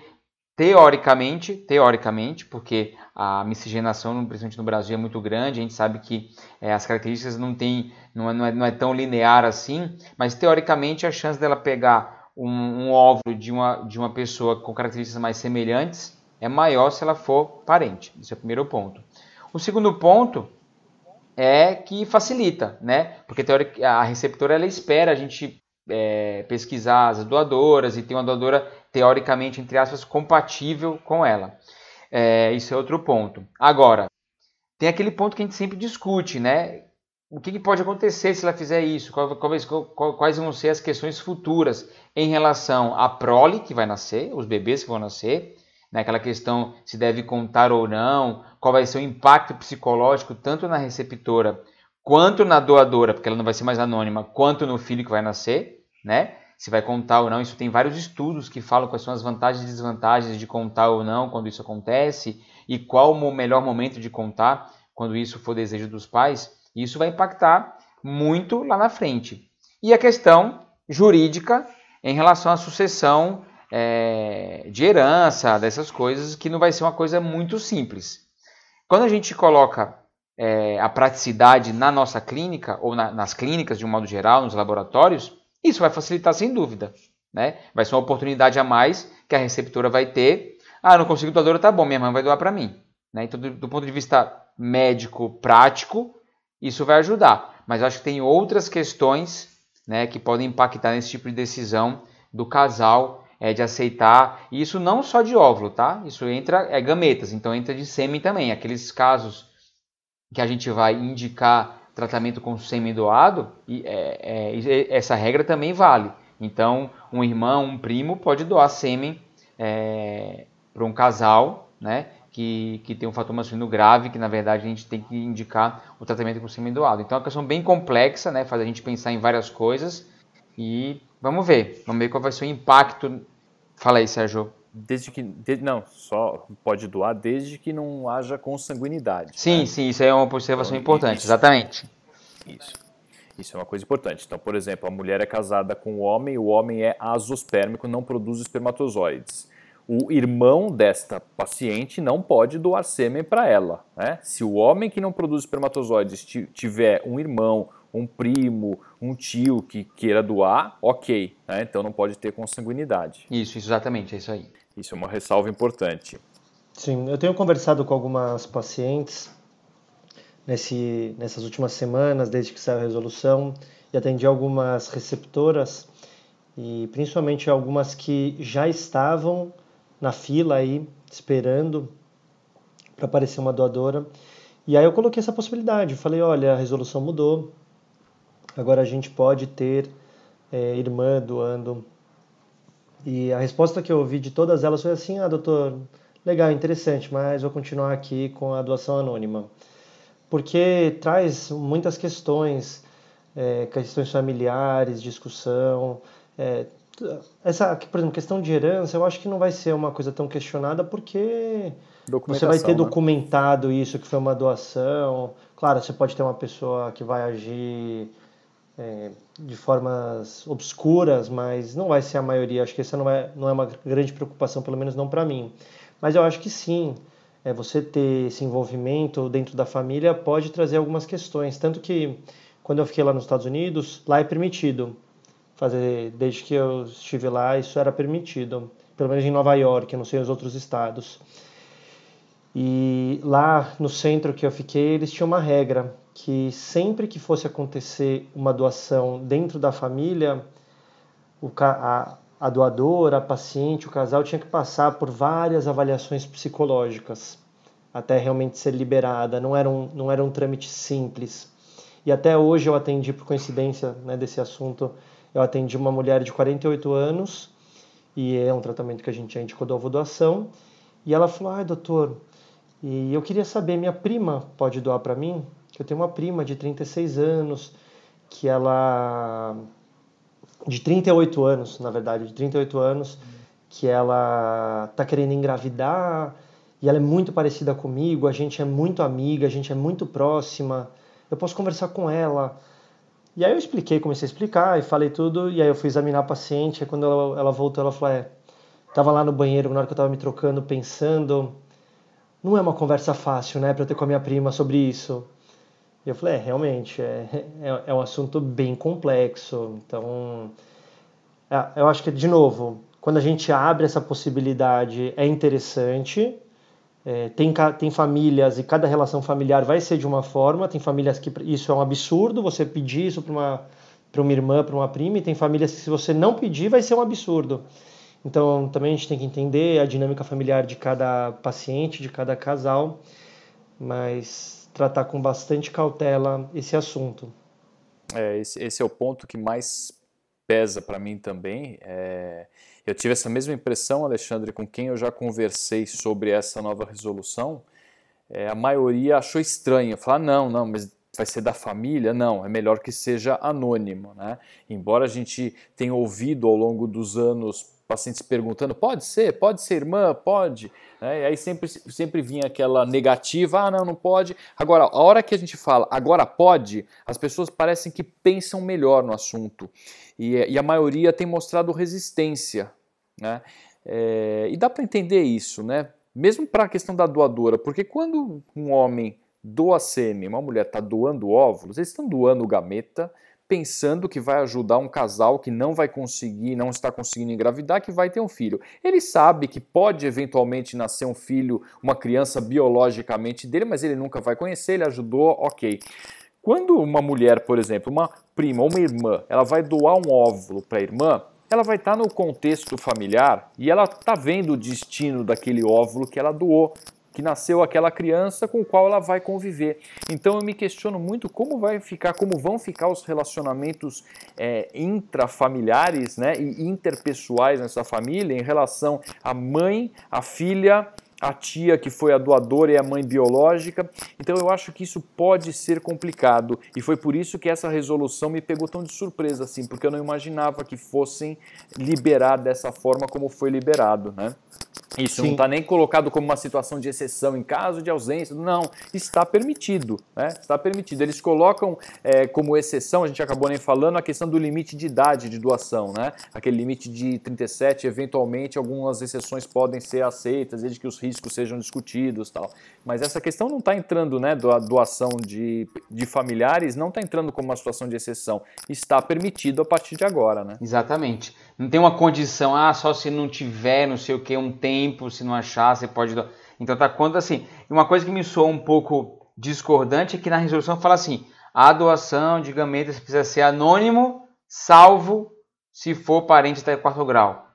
teoricamente, teoricamente, porque a miscigenação, principalmente no Brasil, é muito grande, a gente sabe que é, as características não, tem, não, é, não, é, não é tão linear assim, mas teoricamente a chance dela pegar um, um óvulo de uma, de uma pessoa com características mais semelhantes é maior se ela for parente. Esse é o primeiro ponto. O segundo ponto é que facilita, né? Porque a receptora ela espera a gente é, pesquisar as doadoras e ter uma doadora teoricamente, entre aspas, compatível com ela. É, isso é outro ponto. Agora, tem aquele ponto que a gente sempre discute, né? O que, que pode acontecer se ela fizer isso? Quais, quais vão ser as questões futuras em relação à prole que vai nascer, os bebês que vão nascer, né? aquela questão se deve contar ou não, qual vai ser o impacto psicológico tanto na receptora quanto na doadora, porque ela não vai ser mais anônima, quanto no filho que vai nascer, né? Se vai contar ou não, isso tem vários estudos que falam quais são as vantagens e desvantagens de contar ou não quando isso acontece e qual o melhor momento de contar quando isso for desejo dos pais. Isso vai impactar muito lá na frente. E a questão jurídica em relação à sucessão é, de herança, dessas coisas, que não vai ser uma coisa muito simples. Quando a gente coloca é, a praticidade na nossa clínica, ou na, nas clínicas de um modo geral, nos laboratórios, isso vai facilitar sem dúvida. Né? Vai ser uma oportunidade a mais que a receptora vai ter. Ah, não consigo doadora, tá bom, minha mãe vai doar para mim. Né? Então, do, do, ponto de vista médico, prático, isso vai ajudar. Mas acho que tem outras questões né, que podem impactar nesse tipo de decisão do casal é, de aceitar. E isso não só de óvulo, tá? Isso entra, é gametas, então entra de sêmen também. Aqueles casos que a gente vai indicar tratamento com sêmen doado, e, é, é, essa regra também vale. Então, um irmão, um primo pode doar sêmen é, para um casal, né? Que, que tem um fator masculino grave, que na verdade a gente tem que indicar o tratamento com sêmen doado. Então é uma questão bem complexa, né? Faz a gente pensar em várias coisas e vamos ver. Vamos ver qual vai ser o impacto Fala aí, Sérgio. Desde que. De, não, só pode doar desde que não haja consanguinidade. Sim, né? sim, isso é uma observação então, importante, isso, exatamente. Isso. Isso é uma coisa importante. Então, por exemplo, a mulher é casada com o homem, o homem é azospérmico, não produz espermatozoides. O irmão desta paciente não pode doar sêmen para ela. Né? Se o homem que não produz espermatozoides tiver um irmão um primo, um tio que queira doar, ok. Né? Então não pode ter consanguinidade. Isso, exatamente, é isso aí. Isso é uma ressalva importante. Sim, eu tenho conversado com algumas pacientes nesse, nessas últimas semanas, desde que saiu a resolução, e atendi algumas receptoras, e principalmente algumas que já estavam na fila aí, esperando para aparecer uma doadora. E aí eu coloquei essa possibilidade, falei, olha, a resolução mudou, Agora a gente pode ter é, irmã doando. E a resposta que eu ouvi de todas elas foi assim: ah, doutor, legal, interessante, mas vou continuar aqui com a doação anônima. Porque traz muitas questões, é, questões familiares, discussão. É, essa, por exemplo, questão de herança, eu acho que não vai ser uma coisa tão questionada porque você vai ter né? documentado isso que foi uma doação. Claro, você pode ter uma pessoa que vai agir é, de formas obscuras, mas não vai ser a maioria. Acho que essa não é, não é uma grande preocupação, pelo menos não para mim. Mas eu acho que sim, é, você ter esse envolvimento dentro da família pode trazer algumas questões. Tanto que quando eu fiquei lá nos Estados Unidos, lá é permitido fazer desde que eu estive lá isso era permitido, pelo menos em Nova York, não sei os outros estados. E lá no centro que eu fiquei, eles tinham uma regra que sempre que fosse acontecer uma doação dentro da família, a, a doadora, a paciente, o casal tinha que passar por várias avaliações psicológicas até realmente ser liberada. Não era um, não era um trâmite simples. E até hoje eu atendi, por coincidência né, desse assunto, eu atendi uma mulher de 48 anos e é um tratamento que a gente indicou da doação. E ela falou: ai, doutor, e eu queria saber, minha prima pode doar para mim? Eu tenho uma prima de 36 anos, que ela. de 38 anos, na verdade, de 38 anos, que ela está querendo engravidar e ela é muito parecida comigo, a gente é muito amiga, a gente é muito próxima, eu posso conversar com ela. E aí eu expliquei, comecei a explicar e falei tudo, e aí eu fui examinar a paciente, e quando ela, ela voltou, ela falou, é, tava lá no banheiro, na hora que eu tava me trocando, pensando, não é uma conversa fácil, né, para eu ter com a minha prima sobre isso. E eu falei, é, realmente, é, é, é um assunto bem complexo. Então, é, eu acho que, de novo, quando a gente abre essa possibilidade, é interessante. É, tem, tem famílias e cada relação familiar vai ser de uma forma. Tem famílias que isso é um absurdo, você pedir isso para uma, uma irmã, para uma prima, e tem famílias que, se você não pedir, vai ser um absurdo. Então, também a gente tem que entender a dinâmica familiar de cada paciente, de cada casal, mas tratar com bastante cautela esse assunto. É, esse, esse é o ponto que mais pesa para mim também. É, eu tive essa mesma impressão, Alexandre, com quem eu já conversei sobre essa nova resolução. É, a maioria achou estranho, falar não, não, mas vai ser da família? Não, é melhor que seja anônimo, né? Embora a gente tenha ouvido ao longo dos anos pacientes perguntando, pode ser, pode ser irmã, pode, né? e aí sempre, sempre vinha aquela negativa, ah não, não pode. Agora, a hora que a gente fala, agora pode, as pessoas parecem que pensam melhor no assunto, e, e a maioria tem mostrado resistência, né? É, e dá para entender isso, né? Mesmo para a questão da doadora, porque quando um homem doa sêmen, uma mulher está doando óvulos, eles estão doando gameta, pensando que vai ajudar um casal que não vai conseguir, não está conseguindo engravidar, que vai ter um filho. Ele sabe que pode eventualmente nascer um filho, uma criança biologicamente dele, mas ele nunca vai conhecer, ele ajudou, ok. Quando uma mulher, por exemplo, uma prima ou uma irmã, ela vai doar um óvulo para a irmã, ela vai estar no contexto familiar e ela está vendo o destino daquele óvulo que ela doou que nasceu aquela criança com qual ela vai conviver. Então eu me questiono muito como vai ficar, como vão ficar os relacionamentos é, intrafamiliares né, e interpessoais nessa família em relação à mãe, à filha, a tia que foi a doadora e a mãe biológica. Então eu acho que isso pode ser complicado e foi por isso que essa resolução me pegou tão de surpresa assim, porque eu não imaginava que fossem liberar dessa forma como foi liberado, né? Isso Sim. não está nem colocado como uma situação de exceção em caso de ausência, não, está permitido, né? Está permitido. Eles colocam é, como exceção, a gente acabou nem falando, a questão do limite de idade de doação, né? Aquele limite de 37, eventualmente algumas exceções podem ser aceitas, desde que os riscos sejam discutidos tal. Mas essa questão não está entrando, né? Da doação de, de familiares não está entrando como uma situação de exceção. Está permitido a partir de agora, né? Exatamente. Não tem uma condição, ah, só se não tiver, não sei o que, um tempo, se não achar, você pode. Então tá quando assim. Uma coisa que me soa um pouco discordante é que na resolução fala assim: a doação de gametas precisa ser anônimo, salvo se for parente até quarto grau.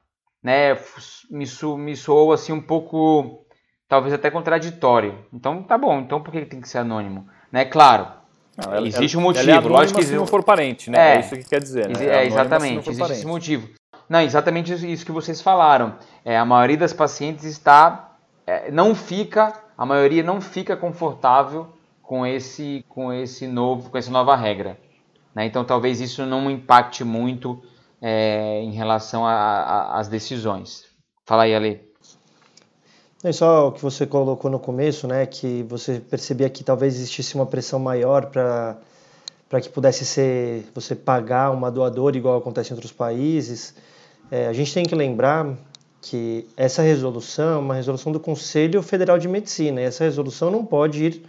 Né? Me, me soou assim um pouco, talvez até contraditório. Então tá bom, então por que tem que ser anônimo? Né? Claro, não, ela, existe um motivo. Ela é lógico que se não for parente, né? É, é, isso que quer dizer. Né? É, é exatamente, existe parente. esse motivo. Não, exatamente isso que vocês falaram. É, a maioria das pacientes está, é, não fica, a maioria não fica confortável com esse, com esse novo, com essa nova regra. Né? Então talvez isso não impacte muito é, em relação às decisões. Fala aí, Ale. É só o que você colocou no começo, né, que você percebia que talvez existisse uma pressão maior para para que pudesse ser você pagar uma doadora igual acontece em outros países. É, a gente tem que lembrar que essa resolução é uma resolução do Conselho Federal de Medicina e essa resolução não pode ir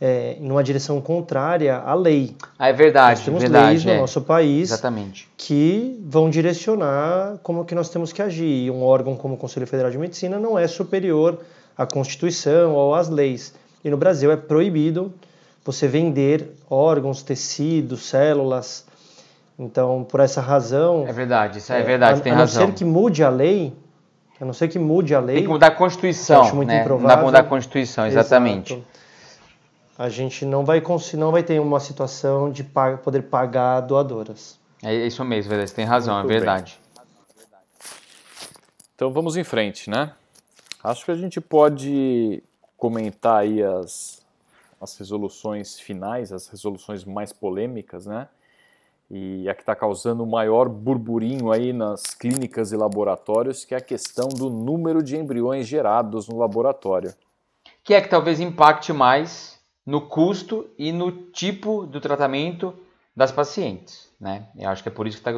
é, numa direção contrária à lei. Ah, é verdade. Nós temos verdade, leis no é. nosso país Exatamente. que vão direcionar como que nós temos que agir. E um órgão como o Conselho Federal de Medicina não é superior à Constituição ou às leis. E no Brasil é proibido você vender órgãos, tecidos, células. Então, por essa razão. É verdade, isso é, verdade, a, tem a razão. não ser que mude a lei, a não ser que mude a lei. Tem que mudar a Constituição, acho muito né? Não dá improvável. mudar a Constituição, exatamente. Exato. A gente não vai, não vai ter uma situação de poder pagar doadoras. É isso mesmo, verdade, você tem razão, Muito é verdade. Então vamos em frente, né? Acho que a gente pode comentar aí as, as resoluções finais, as resoluções mais polêmicas, né? E a que está causando o maior burburinho aí nas clínicas e laboratórios, que é a questão do número de embriões gerados no laboratório. Que é que talvez impacte mais no custo e no tipo do tratamento das pacientes, né? Eu acho que é por isso que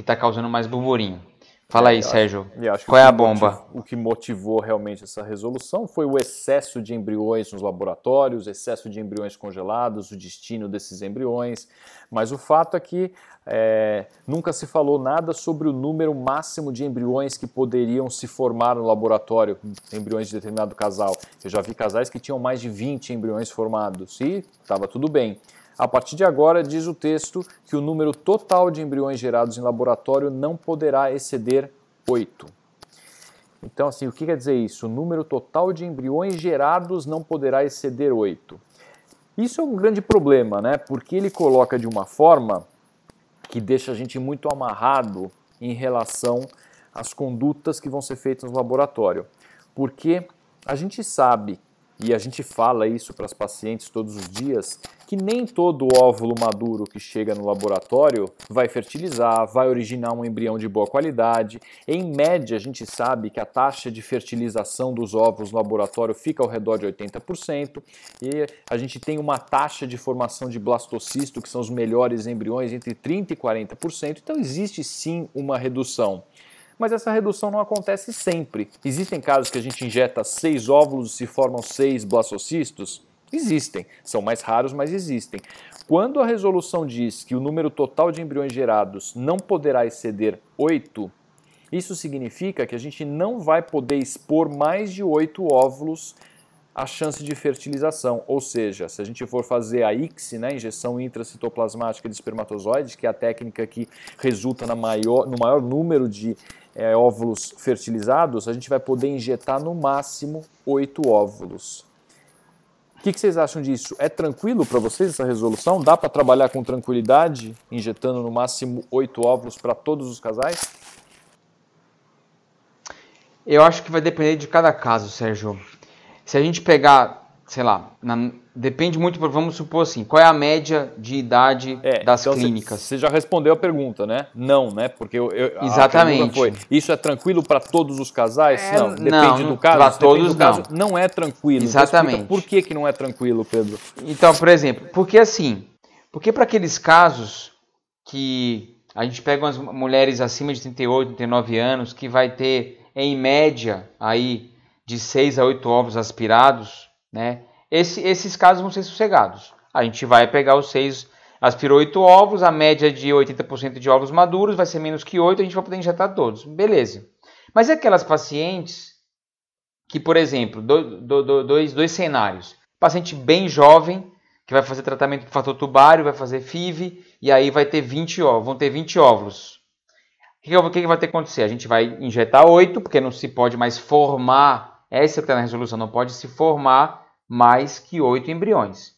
está tá causando mais burburinho. Fala aí, eu acho- Sérgio. Qual é a bomba? motiv- O que motivou realmente essa resolução foi o excesso de embriões nos laboratórios, excesso de embriões congelados, o destino desses embriões. Mas o fato é que é, nunca se falou nada sobre o número máximo de embriões que poderiam se formar no laboratório, embriões de determinado casal. Eu já vi casais que tinham mais de 20 embriões formados e estava tudo bem. A partir de agora, diz o texto que o número total de embriões gerados em laboratório não poderá exceder 8. Então, assim, o que quer dizer isso? O número total de embriões gerados não poderá exceder 8. Isso é um grande problema, né? Porque ele coloca de uma forma que deixa a gente muito amarrado em relação às condutas que vão ser feitas no laboratório. Porque a gente sabe, e a gente fala isso para as pacientes todos os dias, que nem todo óvulo maduro que chega no laboratório vai fertilizar, vai originar um embrião de boa qualidade. Em média, a gente sabe que a taxa de fertilização dos óvulos no laboratório fica ao redor de 80%, e a gente tem uma taxa de formação de blastocisto, que são os melhores embriões, entre 30% e 40%. Então, existe sim uma redução mas essa redução não acontece sempre. Existem casos que a gente injeta seis óvulos e se formam seis blastocistos? Existem. São mais raros, mas existem. Quando a resolução diz que o número total de embriões gerados não poderá exceder 8, isso significa que a gente não vai poder expor mais de 8 óvulos à chance de fertilização. Ou seja, se a gente for fazer a ICSI, né, injeção intracitoplasmática de espermatozoides, que é a técnica que resulta maior, no maior número de é, óvulos fertilizados, a gente vai poder injetar no máximo 8 óvulos. O que, que vocês acham disso? É tranquilo para vocês essa resolução? Dá para trabalhar com tranquilidade, injetando no máximo 8 óvulos para todos os casais? Eu acho que vai depender de cada caso, Sérgio. Se a gente pegar, sei lá, na- depende muito, vamos supor assim, qual é a média de idade das então clínicas? Você já respondeu a pergunta, né? Não, né? Porque eu, eu- Exatamente. foi: isso é tranquilo para todos os casais? É, não, depende não, do caso. depende todos, do caso, não. não é tranquilo. Então Exatamente. por que, que não é tranquilo, Pedro? Então, por exemplo, porque assim, porque para aqueles casos que a gente pega umas mulheres acima de 38, 39 anos, que vai ter em média aí de 6 a 8 ovos aspirados, né? Esse- esses casos vão ser sossegados. A gente vai pegar os 6, aspirou 8 ovos, a média de 80% de ovos maduros vai ser menos que 8, a gente vai poder injetar todos. Beleza. Mas e aquelas pacientes que, por exemplo, do- do- do- dois, dois cenários. Paciente bem jovem, que vai fazer tratamento com fator tubário, vai fazer FIV, e aí vai ter 20 óvulos, vão ter 20 óvulos. O que, que que vai ter que acontecer? A gente vai injetar 8, porque não se pode mais formar, essa que está na resolução, não pode se formar mais que 8 embriões.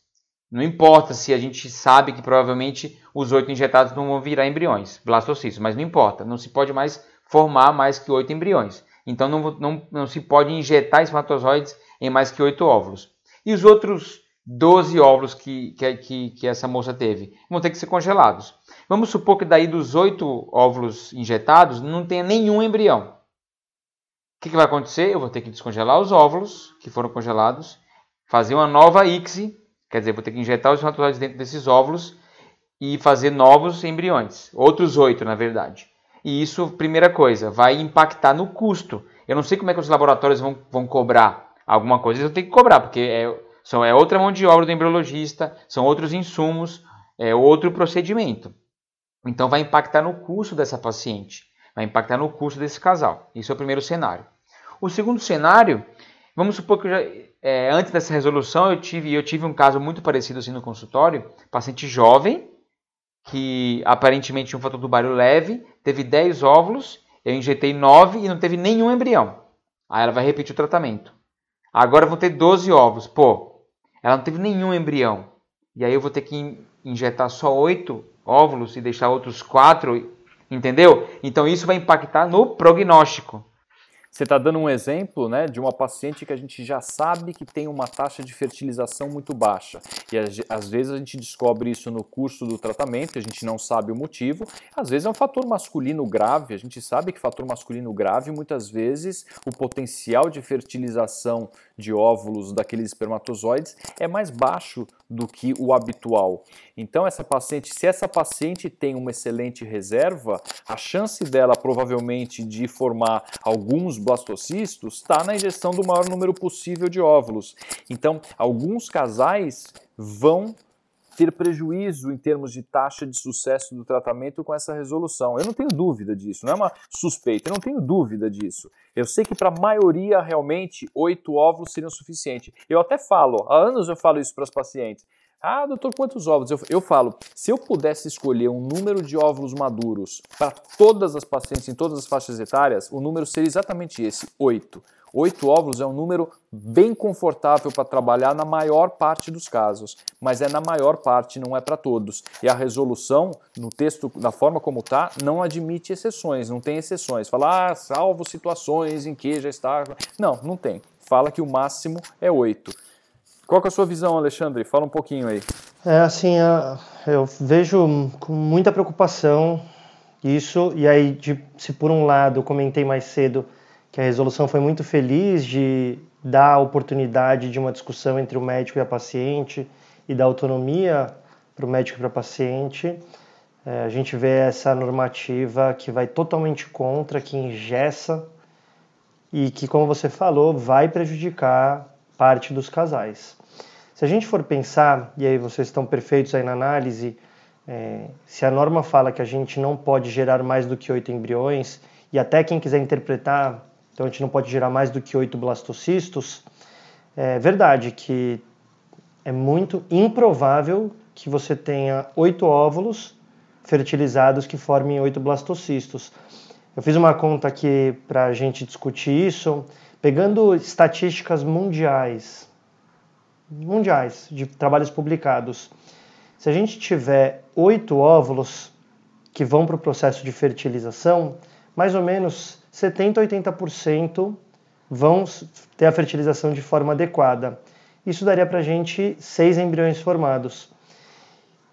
Não importa se a gente sabe que provavelmente os 8 injetados não vão virar embriões, blastocistos, mas não importa, não se pode mais formar mais que 8 embriões. Então não, não, não se pode injetar espermatozoides em mais que 8 óvulos. E os outros 12 óvulos que, que, que, essa moça teve vão ter que ser congelados. Vamos supor que daí dos 8 óvulos injetados não tenha nenhum embrião. O que, que vai acontecer? Eu vou ter que descongelar os óvulos que foram congelados, fazer uma nova ICSI, quer dizer, vou ter que injetar os espermatozoides dentro desses óvulos e fazer novos embriões, outros oito, na verdade. E isso, primeira coisa, vai impactar no custo. Eu não sei como é que os laboratórios vão, vão cobrar alguma coisa, vão ter que cobrar, porque é, São, é outra mão de obra do embriologista, são outros insumos, é outro procedimento. Então vai impactar no custo dessa paciente, vai impactar no custo desse casal. Isso é o primeiro cenário. O segundo cenário, vamos supor que já, é, antes dessa resolução eu tive, eu tive um caso muito parecido assim no consultório, paciente jovem, que aparentemente tinha um fator tubário leve, teve 10 óvulos, eu injetei 9 e não teve nenhum embrião. Aí ela vai repetir o tratamento. Agora vão ter 12 ovos. Pô, ela não teve nenhum embrião. E aí eu vou ter que injetar só 8 óvulos e deixar outros 4, entendeu? Então isso vai impactar no prognóstico. Você está dando um exemplo né, de uma paciente que a gente já sabe que tem uma taxa de fertilização muito baixa. E às vezes a gente descobre isso no curso do tratamento, a gente não sabe o motivo. Às vezes é um fator masculino grave, a gente sabe que fator masculino grave, muitas vezes o potencial de fertilização de óvulos daqueles espermatozoides é mais baixo do que o habitual. Então, essa paciente, se essa paciente tem uma excelente reserva, a chance dela provavelmente de formar alguns blastocistos está na injeção do maior número possível de óvulos. Então, alguns casais vão ter prejuízo em termos de taxa de sucesso do tratamento com essa resolução. Eu não tenho dúvida disso, não é uma suspeita, eu não tenho dúvida disso. Eu sei que para a maioria, realmente, oito óvulos seriam suficientes. Eu até falo, há anos eu falo isso para os pacientes. Ah, doutor, quantos óvulos? Eu, eu falo, se eu pudesse escolher um número de óvulos maduros para todas as pacientes em todas as faixas etárias, o número seria exatamente esse, oito. Oito óvulos é um número bem confortável para trabalhar na maior parte dos casos, mas é na maior parte, não é para todos. E a resolução, no texto, da forma como está, não admite exceções, não tem exceções. Fala, ah, salvo situações em que já está. Não, não tem. Fala que o máximo é oito. Qual é a sua visão, Alexandre? Fala um pouquinho aí. É assim, eu vejo com muita preocupação isso, e aí, de, se por um lado eu comentei mais cedo que a resolução foi muito feliz de dar a oportunidade de uma discussão entre o médico e a paciente e dar autonomia para o médico e para a paciente. É, a gente vê essa normativa que vai totalmente contra, que engessa e que, como você falou, vai prejudicar parte dos casais. Se a gente for pensar, e aí vocês estão perfeitos aí na análise, é, se a norma fala que a gente não pode gerar mais do que oito embriões, e até quem quiser interpretar então a gente não pode gerar mais do que oito blastocistos. É verdade que é muito improvável que você tenha oito óvulos fertilizados que formem oito blastocistos. Eu fiz uma conta aqui para a gente discutir isso, pegando estatísticas mundiais, mundiais de trabalhos publicados. Se a gente tiver oito óvulos que vão para o processo de fertilização, mais ou menos 70 a 80% vão ter a fertilização de forma adequada. Isso daria para a gente seis embriões formados.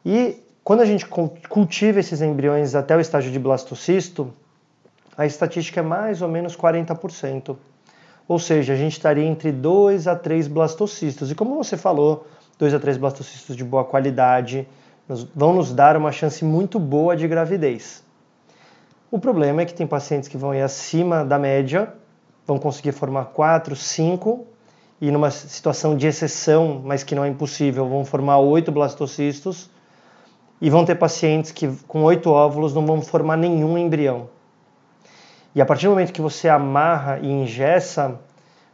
E quando a gente cultiva esses embriões até o estágio de blastocisto, a estatística é mais ou menos 40%. Ou seja, a gente estaria entre 2 a 3 blastocistos. E como você falou, 2 a 3 blastocistos de boa qualidade vão nos dar uma chance muito boa de gravidez. O problema é que tem pacientes que vão ir acima da média, vão conseguir formar 4, 5 e numa situação de exceção, mas que não é impossível, vão formar 8 blastocistos e vão ter pacientes que com 8 óvulos não vão formar nenhum embrião. E a partir do momento que você amarra e ingessa,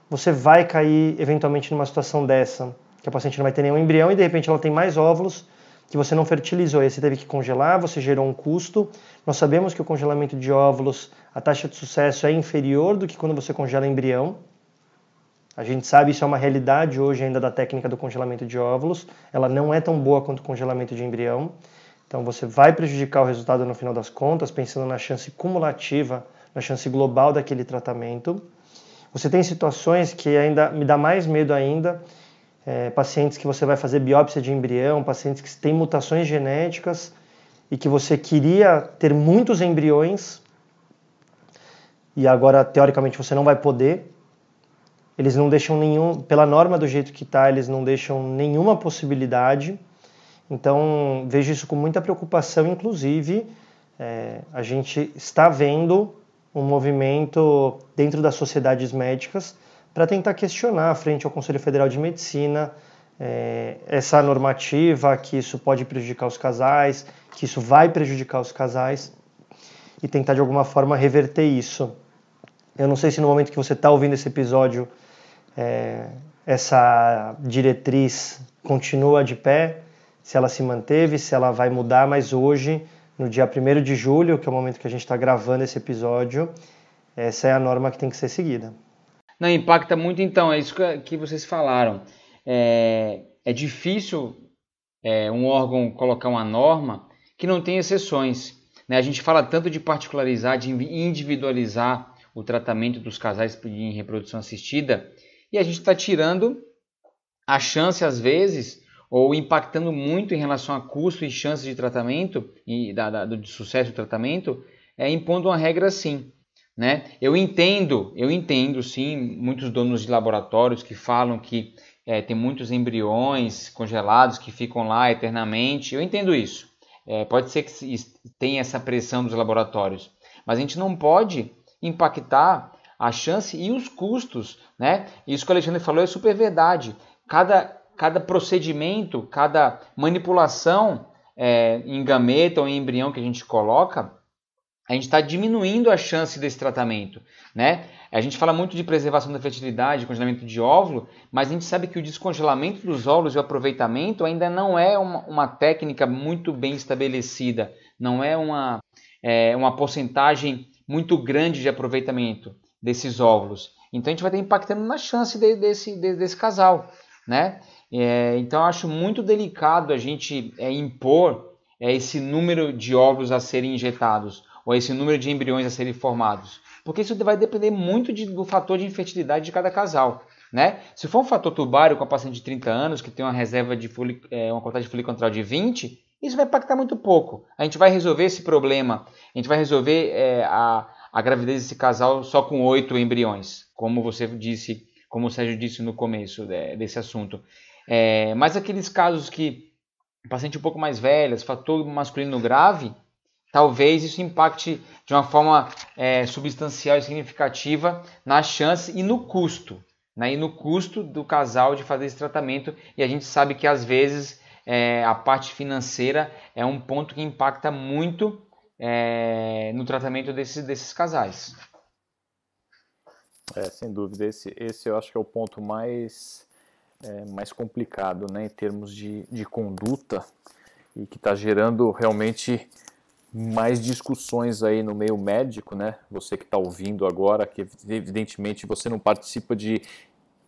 você vai cair eventualmente numa situação dessa, que a paciente não vai ter nenhum embrião e de repente ela tem mais óvulos que você não fertilizou, e você teve que congelar, você gerou um custo. Nós sabemos que o congelamento de óvulos, a taxa de sucesso é inferior do que quando você congela embrião. A gente sabe isso é uma realidade hoje ainda da técnica do congelamento de óvulos. Ela não é tão boa quanto o congelamento de embrião. Então você vai prejudicar o resultado no final das contas, pensando na chance cumulativa, na chance global daquele tratamento. Você tem situações que ainda me dá mais medo ainda, é, pacientes que você vai fazer biópsia de embrião, pacientes que têm mutações genéticas e que você queria ter muitos embriões e agora teoricamente você não vai poder. Eles não deixam nenhum, pela norma do jeito que está, eles não deixam nenhuma possibilidade. Então vejo isso com muita preocupação, inclusive é, a gente está vendo um movimento dentro das sociedades médicas para tentar questionar frente ao Conselho Federal de Medicina é, essa normativa, que isso pode prejudicar os casais, que isso vai prejudicar os casais e tentar de alguma forma reverter isso. Eu não sei se no momento que você está ouvindo esse episódio é, essa diretriz continua de pé, se ela se manteve, se ela vai mudar, mas hoje, no dia 1 de julho, que é o momento que a gente está gravando esse episódio, essa é a norma que tem que ser seguida. Não, impacta muito então, é isso que vocês falaram. É, é difícil é, um órgão colocar uma norma que não tem exceções. Né? A gente fala tanto de particularizar, de individualizar o tratamento dos casais em reprodução assistida, e a gente está tirando a chance, às vezes, ou impactando muito em relação a custo e chances de tratamento e da, da, de sucesso do tratamento, é impondo uma regra assim. Né? Eu entendo, eu entendo sim, muitos donos de laboratórios que falam que é, tem muitos embriões congelados que ficam lá eternamente. Eu entendo isso. É, pode ser que tenha essa pressão dos laboratórios, mas a gente não pode impactar a chance e os custos. Né? Isso que o Alexandre falou é super verdade. Cada cada procedimento, cada manipulação é, em gameta ou em embrião que a gente coloca, a gente está diminuindo a chance desse tratamento. Né? A gente fala muito de preservação da fertilidade, congelamento de óvulo, mas a gente sabe que o descongelamento dos óvulos e o aproveitamento ainda não é uma, uma técnica muito bem estabelecida, não é uma, é uma porcentagem muito grande de aproveitamento desses óvulos. Então a gente vai estar impactando na chance de, desse, de, desse casal. Né? É, então, acho muito delicado a gente é, impor é, esse número de óvulos a serem injetados ou esse número de embriões a serem formados, porque isso vai depender muito de, do fator de infertilidade de cada casal. Né? Se for um fator tubário com a paciente de 30 anos, que tem uma reserva de folic, é, uma quantidade de folículo antral de 20, isso vai impactar muito pouco. A gente vai resolver esse problema, a gente vai resolver é, a, a gravidez desse casal só com oito embriões, como você disse, como o Sérgio disse no começo é, desse assunto. É, mas aqueles casos que paciente um pouco mais velhas, fator masculino grave, talvez isso impacte de uma forma é, substancial e significativa na chance e no custo, né? e no custo do casal de fazer esse tratamento. E a gente sabe que às vezes é, a parte financeira é um ponto que impacta muito é, no tratamento desses, desses casais. É, sem dúvida, esse, esse eu acho que é o ponto mais é, mais complicado né, em termos de, de conduta e que está gerando realmente mais discussões aí no meio médico, né? Você que está ouvindo agora, que evidentemente você não participa de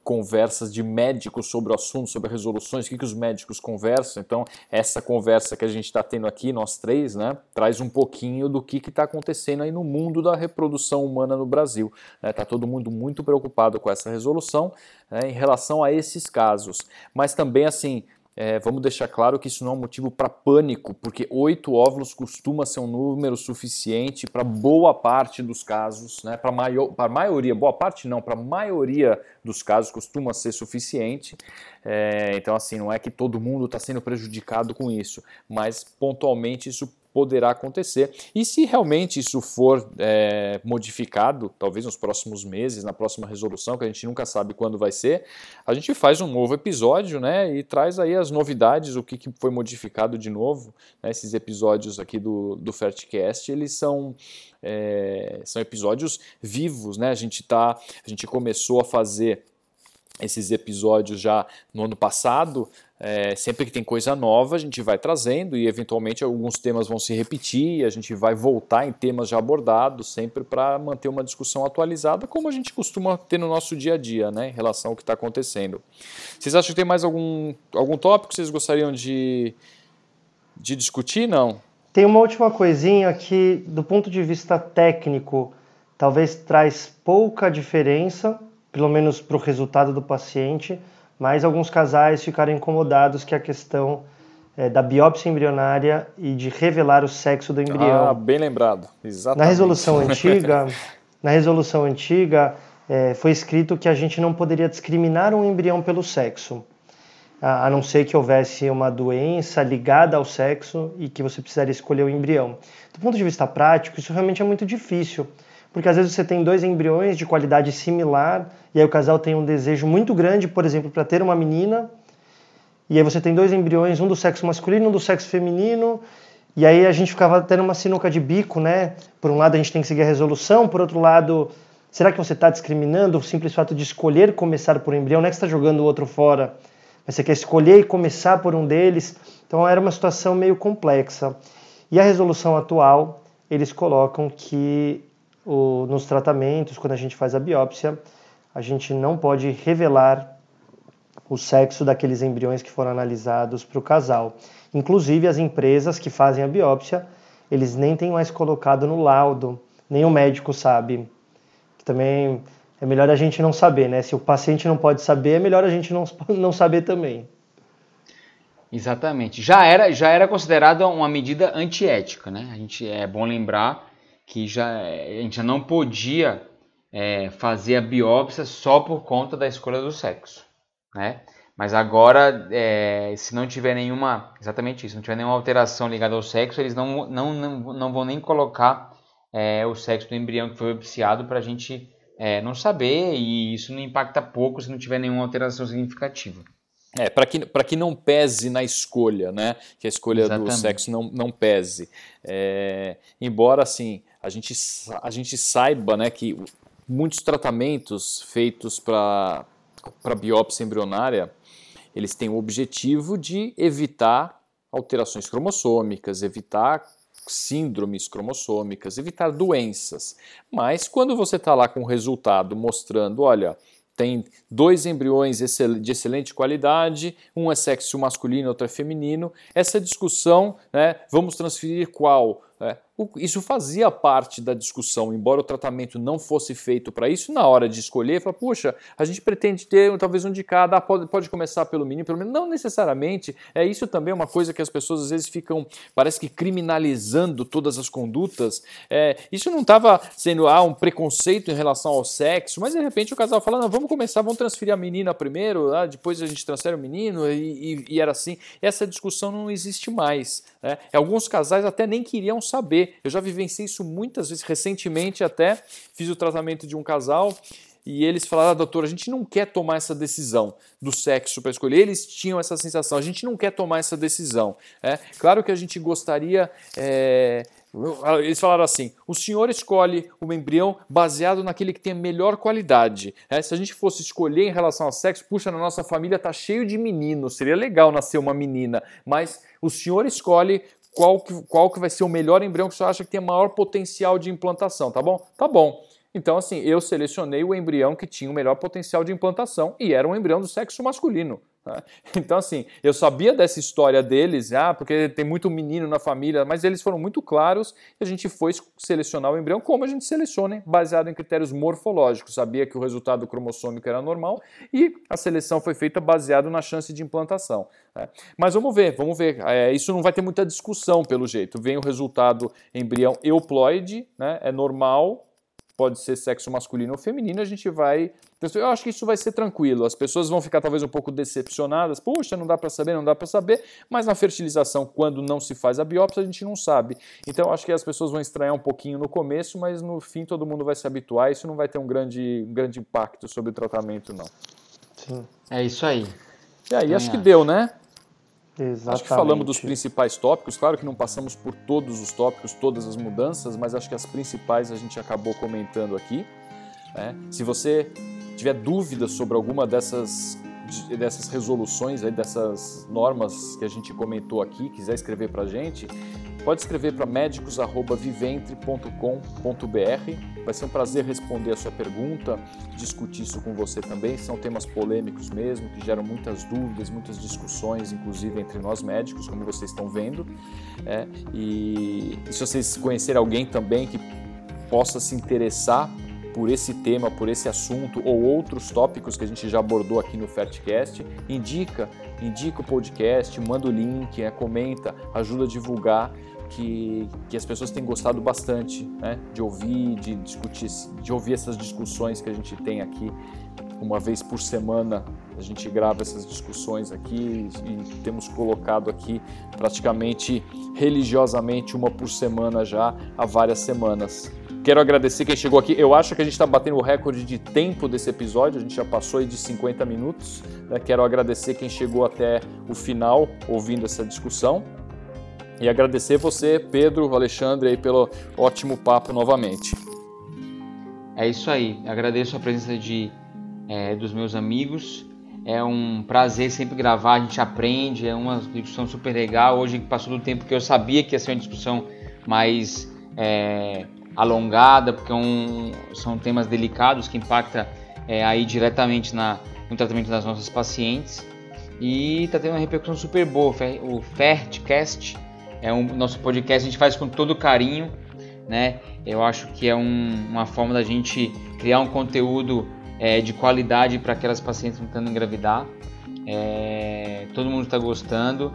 conversas de médicos sobre o assunto, sobre resoluções, o que, que os médicos conversam. Então, essa conversa que a gente está tendo aqui, nós três, né, traz um pouquinho do que está acontecendo aí no mundo da reprodução humana no Brasil. Está né? Tá todo mundo muito preocupado com essa resolução né, em relação a esses casos. Mas também, assim, é, vamos deixar claro que isso não é um motivo para pânico, porque oito óvulos costuma ser um número suficiente para boa parte dos casos, né? para a maioria, boa parte não, para a maioria dos casos costuma ser suficiente. É, então, assim, não é que todo mundo está sendo prejudicado com isso, mas pontualmente isso poderá acontecer. E se realmente isso for é, modificado, talvez nos próximos meses, na próxima resolução, que a gente nunca sabe quando vai ser, a gente faz um novo episódio né, e traz aí as novidades, o que, que foi modificado de novo. Né, esses episódios aqui do, do Fertcast, eles são, é, são episódios vivos. Né? A, gente tá, a gente começou a fazer esses episódios já no ano passado. É, sempre que tem coisa nova, a gente vai trazendo e eventualmente alguns temas vão se repetir, a gente vai voltar em temas já abordados, sempre para manter uma discussão atualizada, como a gente costuma ter no nosso dia a dia, né, em relação ao que está acontecendo. Vocês acham que tem mais algum, algum tópico que vocês gostariam de, de discutir? Não? Tem uma última coisinha que, do ponto de vista técnico, talvez traz pouca diferença pelo menos para o resultado do paciente, mas alguns casais ficaram incomodados que a questão é, da biópsia embrionária e de revelar o sexo do embrião. Ah, bem lembrado, exatamente. Na resolução antiga, na resolução antiga é, foi escrito que a gente não poderia discriminar um embrião pelo sexo, a, a não ser que houvesse uma doença ligada ao sexo e que você precisaria escolher o embrião. Do ponto de vista prático, isso realmente é muito difícil porque às vezes você tem dois embriões de qualidade similar e aí o casal tem um desejo muito grande, por exemplo, para ter uma menina e aí você tem dois embriões, um do sexo masculino, um do sexo feminino, e aí a gente ficava tendo uma sinuca de bico, né? Por um lado a gente tem que seguir a resolução, por outro lado, será que você está discriminando o simples fato de escolher começar por um embrião? Não é que está jogando o outro fora, mas você quer escolher e começar por um deles. Então era uma situação meio complexa. E a resolução atual, eles colocam que o, nos tratamentos, quando a gente faz a biópsia, a gente não pode revelar o sexo daqueles embriões que foram analisados para o casal. Inclusive, as empresas que fazem a biópsia, eles nem têm mais colocado no laudo, nem o médico sabe. Também é melhor a gente não saber, né? Se o paciente não pode saber, é melhor a gente não, não saber também. Exatamente. Já era, já era considerada uma medida antiética, né? A gente é bom lembrar que já a gente já não podia é, fazer a biópsia só por conta da escolha do sexo, né? Mas agora, é, se não tiver nenhuma, exatamente isso, não tiver nenhuma alteração ligada ao sexo, eles não, não, não, não vão nem colocar é, o sexo do embrião que foi biopsiado para a gente é, não saber e isso não impacta pouco se não tiver nenhuma alteração significativa. É, para que, que não pese na escolha, né? Que a escolha Exatamente. do sexo não, não pese. É, embora, assim, a gente, a gente saiba né, que muitos tratamentos feitos para biópsia embrionária eles têm o objetivo de evitar alterações cromossômicas, evitar síndromes cromossômicas, evitar doenças. Mas quando você está lá com o resultado mostrando, olha, tem dois embriões de excelente qualidade, um é sexo masculino, outro é feminino, essa discussão, né, vamos transferir qual é, isso fazia parte da discussão, embora o tratamento não fosse feito para isso, na hora de escolher, fala, puxa, a gente pretende ter talvez um de cada, pode, pode começar pelo mínimo, pelo menos, não necessariamente, é isso também é uma coisa que as pessoas às vezes ficam, parece que criminalizando todas as condutas, é, isso não estava sendo ah, um preconceito em relação ao sexo, mas de repente o casal fala, não, vamos começar, vamos transferir a menina primeiro, ah, depois a gente transfere o menino, e, e, e era assim, essa discussão não existe mais, né? alguns casais até nem queriam saber. Eu já vivenciei isso muitas vezes. Recentemente até fiz o tratamento de um casal e eles falaram, ah, doutor, a gente não quer tomar essa decisão do sexo para escolher. Eles tinham essa sensação, a gente não quer tomar essa decisão. É, claro que a gente gostaria. É, eles falaram assim: o senhor escolhe o embrião baseado naquele que tem a melhor qualidade. É, se a gente fosse escolher em relação ao sexo, puxa, na nossa família tá cheio de meninos, seria legal nascer uma menina, mas o senhor escolhe qual que, qual que vai ser o melhor embrião que você acha que tem maior potencial de implantação, tá bom? Tá bom. Então, assim, eu selecionei o embrião que tinha o melhor potencial de implantação e era um embrião do sexo masculino. Então, assim, eu sabia dessa história deles, ah, porque tem muito menino na família, mas eles foram muito claros e a gente foi selecionar o embrião como a gente seleciona, baseado em critérios morfológicos. Sabia que o resultado cromossômico era normal e a seleção foi feita baseado na chance de implantação. Né? Mas vamos ver, vamos ver. É, isso não vai ter muita discussão, pelo jeito. Vem o resultado embrião euploide, né? é normal, pode ser sexo masculino ou feminino, a gente vai. Eu acho que isso vai ser tranquilo. As pessoas vão ficar talvez um pouco decepcionadas. Puxa, não dá para saber, não dá para saber. Mas na fertilização, quando não se faz a biópsia, a gente não sabe. Então eu acho que as pessoas vão estranhar um pouquinho no começo, mas no fim todo mundo vai se habituar. Isso não vai ter um grande, um grande impacto sobre o tratamento, não. Sim. É isso aí. E aí, acho que deu, né? Exatamente. Acho que falamos dos principais tópicos. Claro que não passamos por todos os tópicos, todas as mudanças, mas acho que as principais a gente acabou comentando aqui. Né? Se você tiver dúvidas sobre alguma dessas, dessas resoluções, aí, dessas normas que a gente comentou aqui, quiser escrever para a gente, Pode escrever para médicos@viventre.com.br. Vai ser um prazer responder a sua pergunta, discutir isso com você também. São temas polêmicos mesmo, que geram muitas dúvidas, muitas discussões, inclusive entre nós médicos, como vocês estão vendo. É, e, e se vocês conhecerem alguém também que possa se interessar por esse tema, por esse assunto ou outros tópicos que a gente já abordou aqui no Fertcast, indica, indica o podcast, manda o link, é, comenta, ajuda a divulgar que, que as pessoas têm gostado bastante né, de ouvir, de discutir, de ouvir essas discussões que a gente tem aqui. Uma vez por semana a gente grava essas discussões aqui e temos colocado aqui praticamente religiosamente uma por semana já há várias semanas. Quero agradecer quem chegou aqui. Eu acho que a gente está batendo o recorde de tempo desse episódio, a gente já passou aí de 50 minutos. Né? Quero agradecer quem chegou até o final ouvindo essa discussão. E agradecer você, Pedro, Alexandre, aí, pelo ótimo papo novamente. É isso aí. Agradeço a presença de, é, dos meus amigos. É um prazer sempre gravar, a gente aprende, é uma discussão super legal. Hoje passou do tempo que eu sabia que ia ser uma discussão mais é, alongada, porque é um, são temas delicados que impactam é, aí diretamente na, no tratamento das nossas pacientes. E está tendo uma repercussão super boa. O FERTcast é um nosso podcast, a gente faz com todo carinho, né? Eu acho que é um, uma forma da gente criar um conteúdo é, de qualidade para aquelas pacientes tentando engravidar. É, todo mundo está gostando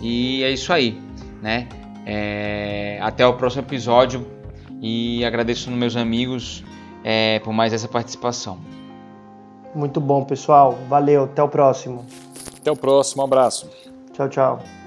e é isso aí, né? É, até o próximo episódio e agradeço aos meus amigos é, por mais essa participação. Muito bom, pessoal. Valeu. Até o próximo. Até o próximo. Um abraço. Tchau, tchau.